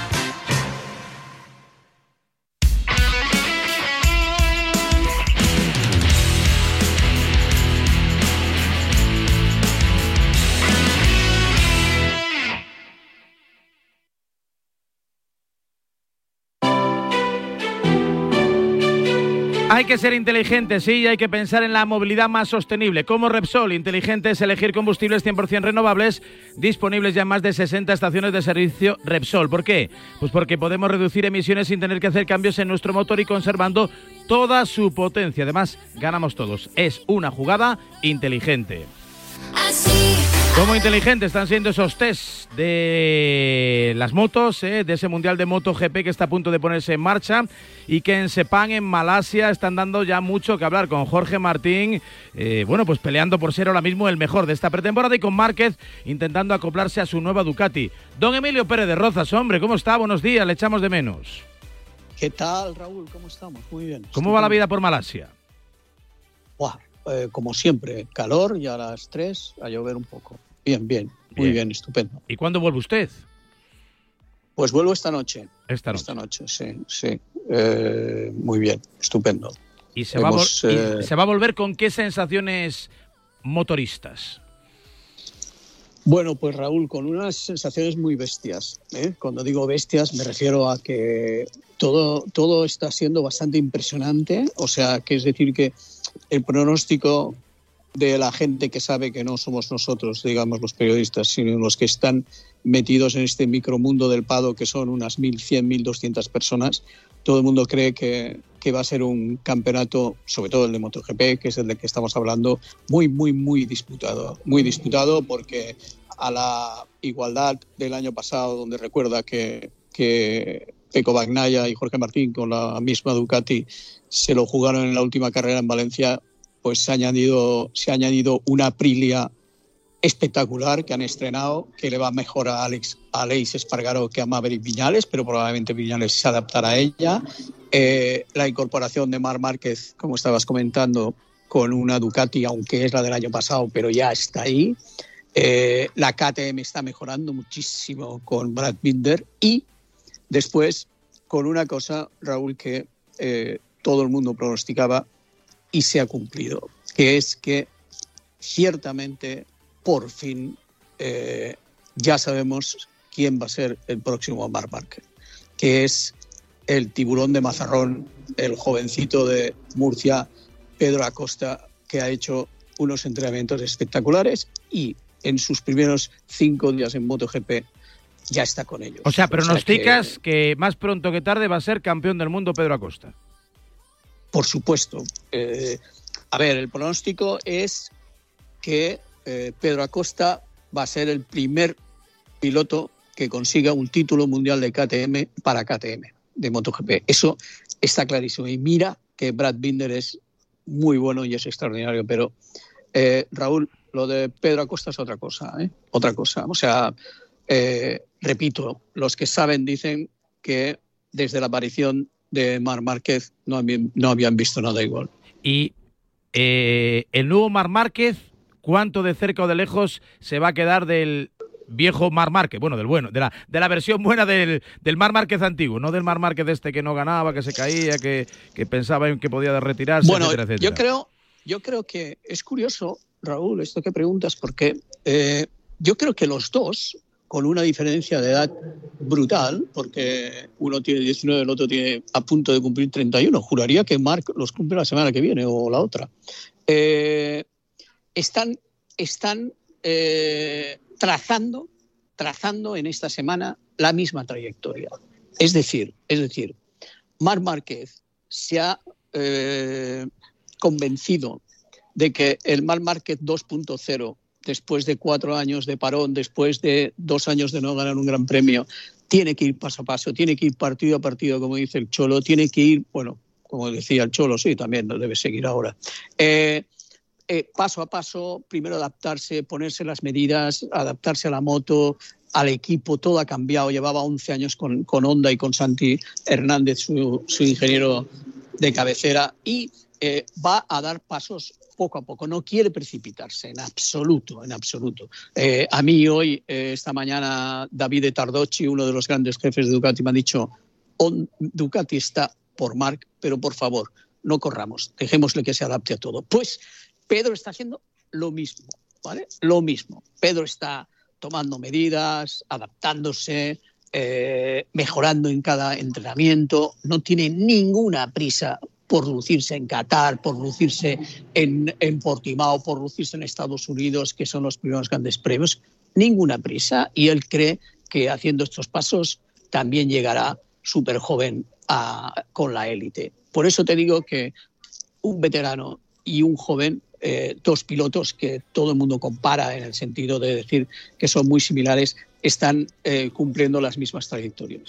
Speaker 1: Hay que ser inteligente, sí, y hay que pensar en la movilidad más sostenible. Como Repsol, inteligente es elegir combustibles 100% renovables disponibles ya en más de 60 estaciones de servicio Repsol. ¿Por qué? Pues porque podemos reducir emisiones sin tener que hacer cambios en nuestro motor y conservando toda su potencia. Además, ganamos todos. Es una jugada inteligente. ¿Cómo inteligentes están siendo esos test de las motos, eh, de ese Mundial de MotoGP que está a punto de ponerse en marcha y que en Sepang, en Malasia, están dando ya mucho que hablar con Jorge Martín, eh, bueno, pues peleando por ser ahora mismo el mejor de esta pretemporada y con Márquez intentando acoplarse a su nueva Ducati. Don Emilio Pérez de Rozas, hombre, ¿cómo está? Buenos días, le echamos de menos.
Speaker 43: ¿Qué tal, Raúl? ¿Cómo estamos? Muy bien.
Speaker 1: ¿Cómo va la vida por Malasia?
Speaker 43: Eh, como siempre, calor y a las 3 a llover un poco. Bien, bien, muy
Speaker 1: Bien.
Speaker 43: bien, estupendo.
Speaker 1: ¿Y cuándo vuelve usted?
Speaker 43: Pues vuelvo esta noche.
Speaker 1: Esta noche.
Speaker 43: Esta noche, sí, sí. Eh, muy bien, estupendo.
Speaker 1: ¿Y se, va y
Speaker 43: eh,
Speaker 1: se va a volver con qué sensaciones motoristas?
Speaker 43: Bueno, pues Raúl, con unas sensaciones muy bestias. ¿eh? Cuando digo bestias me refiero a que todo, todo está siendo bastante impresionante. O sea, que es decir que el pronóstico de la gente que sabe que no somos nosotros, digamos los periodistas, sino los que están metidos en este micromundo del Pado, que son unas 1.100, 1.200 personas, todo el mundo cree que, que, va a ser un campeonato, sobre todo el de MotoGP, que es el del que estamos hablando, muy, muy, muy disputado. Muy disputado porque a la igualdad del año pasado, donde recuerda que, que Peco Bagnaya y Jorge Martín con la misma Ducati se lo jugaron en la última carrera en Valencia, pues se ha añadido, se ha añadido una Aprilia espectacular que han estrenado, que le va mejor a Alex, a Espargaro que a Maverick Viñales, pero probablemente Viñales se adaptará a ella. Eh, la incorporación de Mar Márquez, como estabas comentando, con una Ducati, aunque es la del año pasado, pero ya está ahí. Eh, la KTM está mejorando muchísimo con Brad Binder y después con una cosa, Raúl, que eh, todo el mundo pronosticaba y se ha cumplido, que es que ciertamente por fin eh, ya sabemos quién va a ser el próximo Mar Márquez, que es el tiburón de Mazarrón, el jovencito de Murcia, Pedro Acosta, que ha hecho unos entrenamientos espectaculares y en sus primeros cinco días en MotoGP ya está con ellos.
Speaker 1: O sea, pronosticas o sea que... que... más pronto que tarde va a ser campeón del mundo Pedro Acosta.
Speaker 43: Por supuesto. Eh, a ver, el pronóstico es que eh, Pedro Acosta va a ser el primer piloto que consiga un título mundial de KTM para KTM, de MotoGP. Eso está clarísimo. Y mira que Brad Binder es muy bueno y es extraordinario, pero eh, Raúl, lo de Pedro Acosta es otra cosa, ¿eh? otra cosa. O sea, eh, repito, los que saben dicen que desde la aparición de Mar Márquez no, habían, no habían visto nada igual.
Speaker 1: Y eh, el nuevo Mar Márquez, ¿cuánto de cerca o de lejos se va a quedar del viejo Mar Márquez? Bueno, del bueno, de la, de la versión buena del, del Mar Márquez antiguo, no del Mar Márquez este que no ganaba, que se caía, que, que pensaba en que podía retirarse,
Speaker 43: bueno,
Speaker 1: etcétera, etcétera.
Speaker 43: Yo creo, yo creo que es curioso, Raúl, esto que preguntas, porque eh, yo creo que los dos, con una diferencia de edad brutal, porque uno tiene 19, el otro tiene a punto de cumplir 31. Juraría que Marc los cumple la semana que viene o la otra. Eh, están están eh, trazando, trazando en esta semana la misma trayectoria. Es decir, es decir, Marc Márquez se ha eh, convencido de que el Marc Márquez 2.0 después de cuatro años de parón, después de dos años de no ganar un gran premio, tiene que ir paso a paso, tiene que ir partido a partido, como dice el Cholo, tiene que ir, bueno, como decía el Cholo, sí, también lo debe seguir ahora. Eh, eh, paso a paso, primero adaptarse, ponerse las medidas, adaptarse a la moto, al equipo, todo ha cambiado. Llevaba 11 años con, con Honda y con Santi Hernández, su, su ingeniero de cabecera, y eh, va a dar pasos poco a poco, no quiere precipitarse en absoluto, en absoluto. Eh, a mí hoy, eh, esta mañana, David Tardocci, uno de los grandes jefes de Ducati, me ha dicho, Ducati está por Marc, pero por favor, no corramos, dejémosle que se adapte a todo. Pues Pedro está haciendo lo mismo, ¿vale? Lo mismo. Pedro está tomando medidas, adaptándose, eh, mejorando en cada entrenamiento, no tiene ninguna prisa por lucirse en Qatar, por lucirse en, en, Portimao, por lucirse en Estados Unidos, que son los primeros grandes premios, ninguna prisa. Y él cree que haciendo estos pasos también llegará súper joven con la élite. Por eso te digo que un veterano y un joven, eh, dos pilotos que todo el mundo compara en el sentido de decir que son muy similares, están eh, cumpliendo las mismas trayectorias.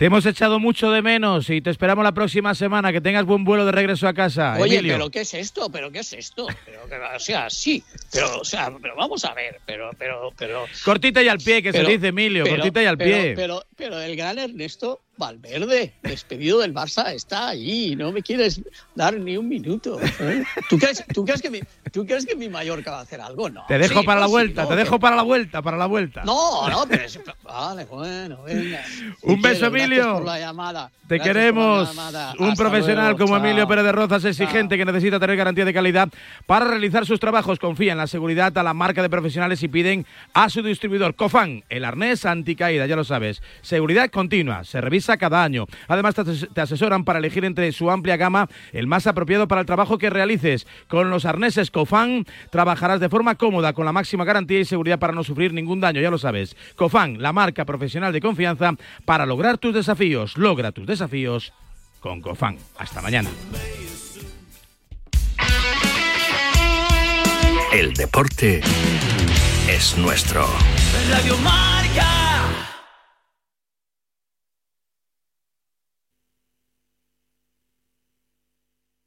Speaker 1: Te hemos echado mucho de menos y te esperamos la próxima semana. Que tengas buen vuelo de regreso a casa.
Speaker 43: Oye,
Speaker 1: Emilio.
Speaker 43: pero ¿qué es esto? ¿Pero qué es esto? Pero, o sea, sí, pero, o sea, pero vamos a ver, pero, pero, pero.
Speaker 1: Cortita y al pie, que
Speaker 43: pero,
Speaker 1: se dice Emilio,
Speaker 43: pero,
Speaker 1: cortita y al pie.
Speaker 43: Pero, pero, el gran Ernesto Valverde, despedido del Barça, está allí. No me quieres dar ni un minuto. ¿eh? ¿Tú, crees, tú, crees que mi, ¿Tú crees que mi Mallorca va a hacer algo? No.
Speaker 1: Te dejo
Speaker 43: Sí,
Speaker 1: para la
Speaker 43: sí,
Speaker 1: vuelta,
Speaker 43: no,
Speaker 1: te dejo para la vuelta, para la vuelta.
Speaker 43: No, no, pero es- Vale, bueno, venga.
Speaker 1: Un beso,
Speaker 43: Quiero,
Speaker 1: Emilio.
Speaker 43: por la llamada.
Speaker 1: Te
Speaker 43: Gracias
Speaker 1: queremos.
Speaker 43: llamada.
Speaker 1: Un
Speaker 43: Hasta
Speaker 1: profesional
Speaker 43: luego,
Speaker 1: como
Speaker 43: chao.
Speaker 1: Emilio Pérez de Rozas, exigente, que necesita tener garantía de calidad para realizar sus trabajos. Confía en la seguridad a la marca de profesionales y piden a su distribuidor Cofan, el arnés anticaída, ya lo sabes. Seguridad continua. Se revisa empresa cada año. Además, te ases- te asesoran para elegir entre su amplia gama el más apropiado para el trabajo que realices. Con los arneses Cofan trabajarás de forma cómoda, con la máxima garantía y seguridad para no sufrir ningún daño, ya lo sabes. Cofan, la marca profesional de confianza para lograr tus desafíos. Logra tus desafíos con Cofan. Hasta mañana.
Speaker 41: El deporte es nuestro.
Speaker 44: Radio.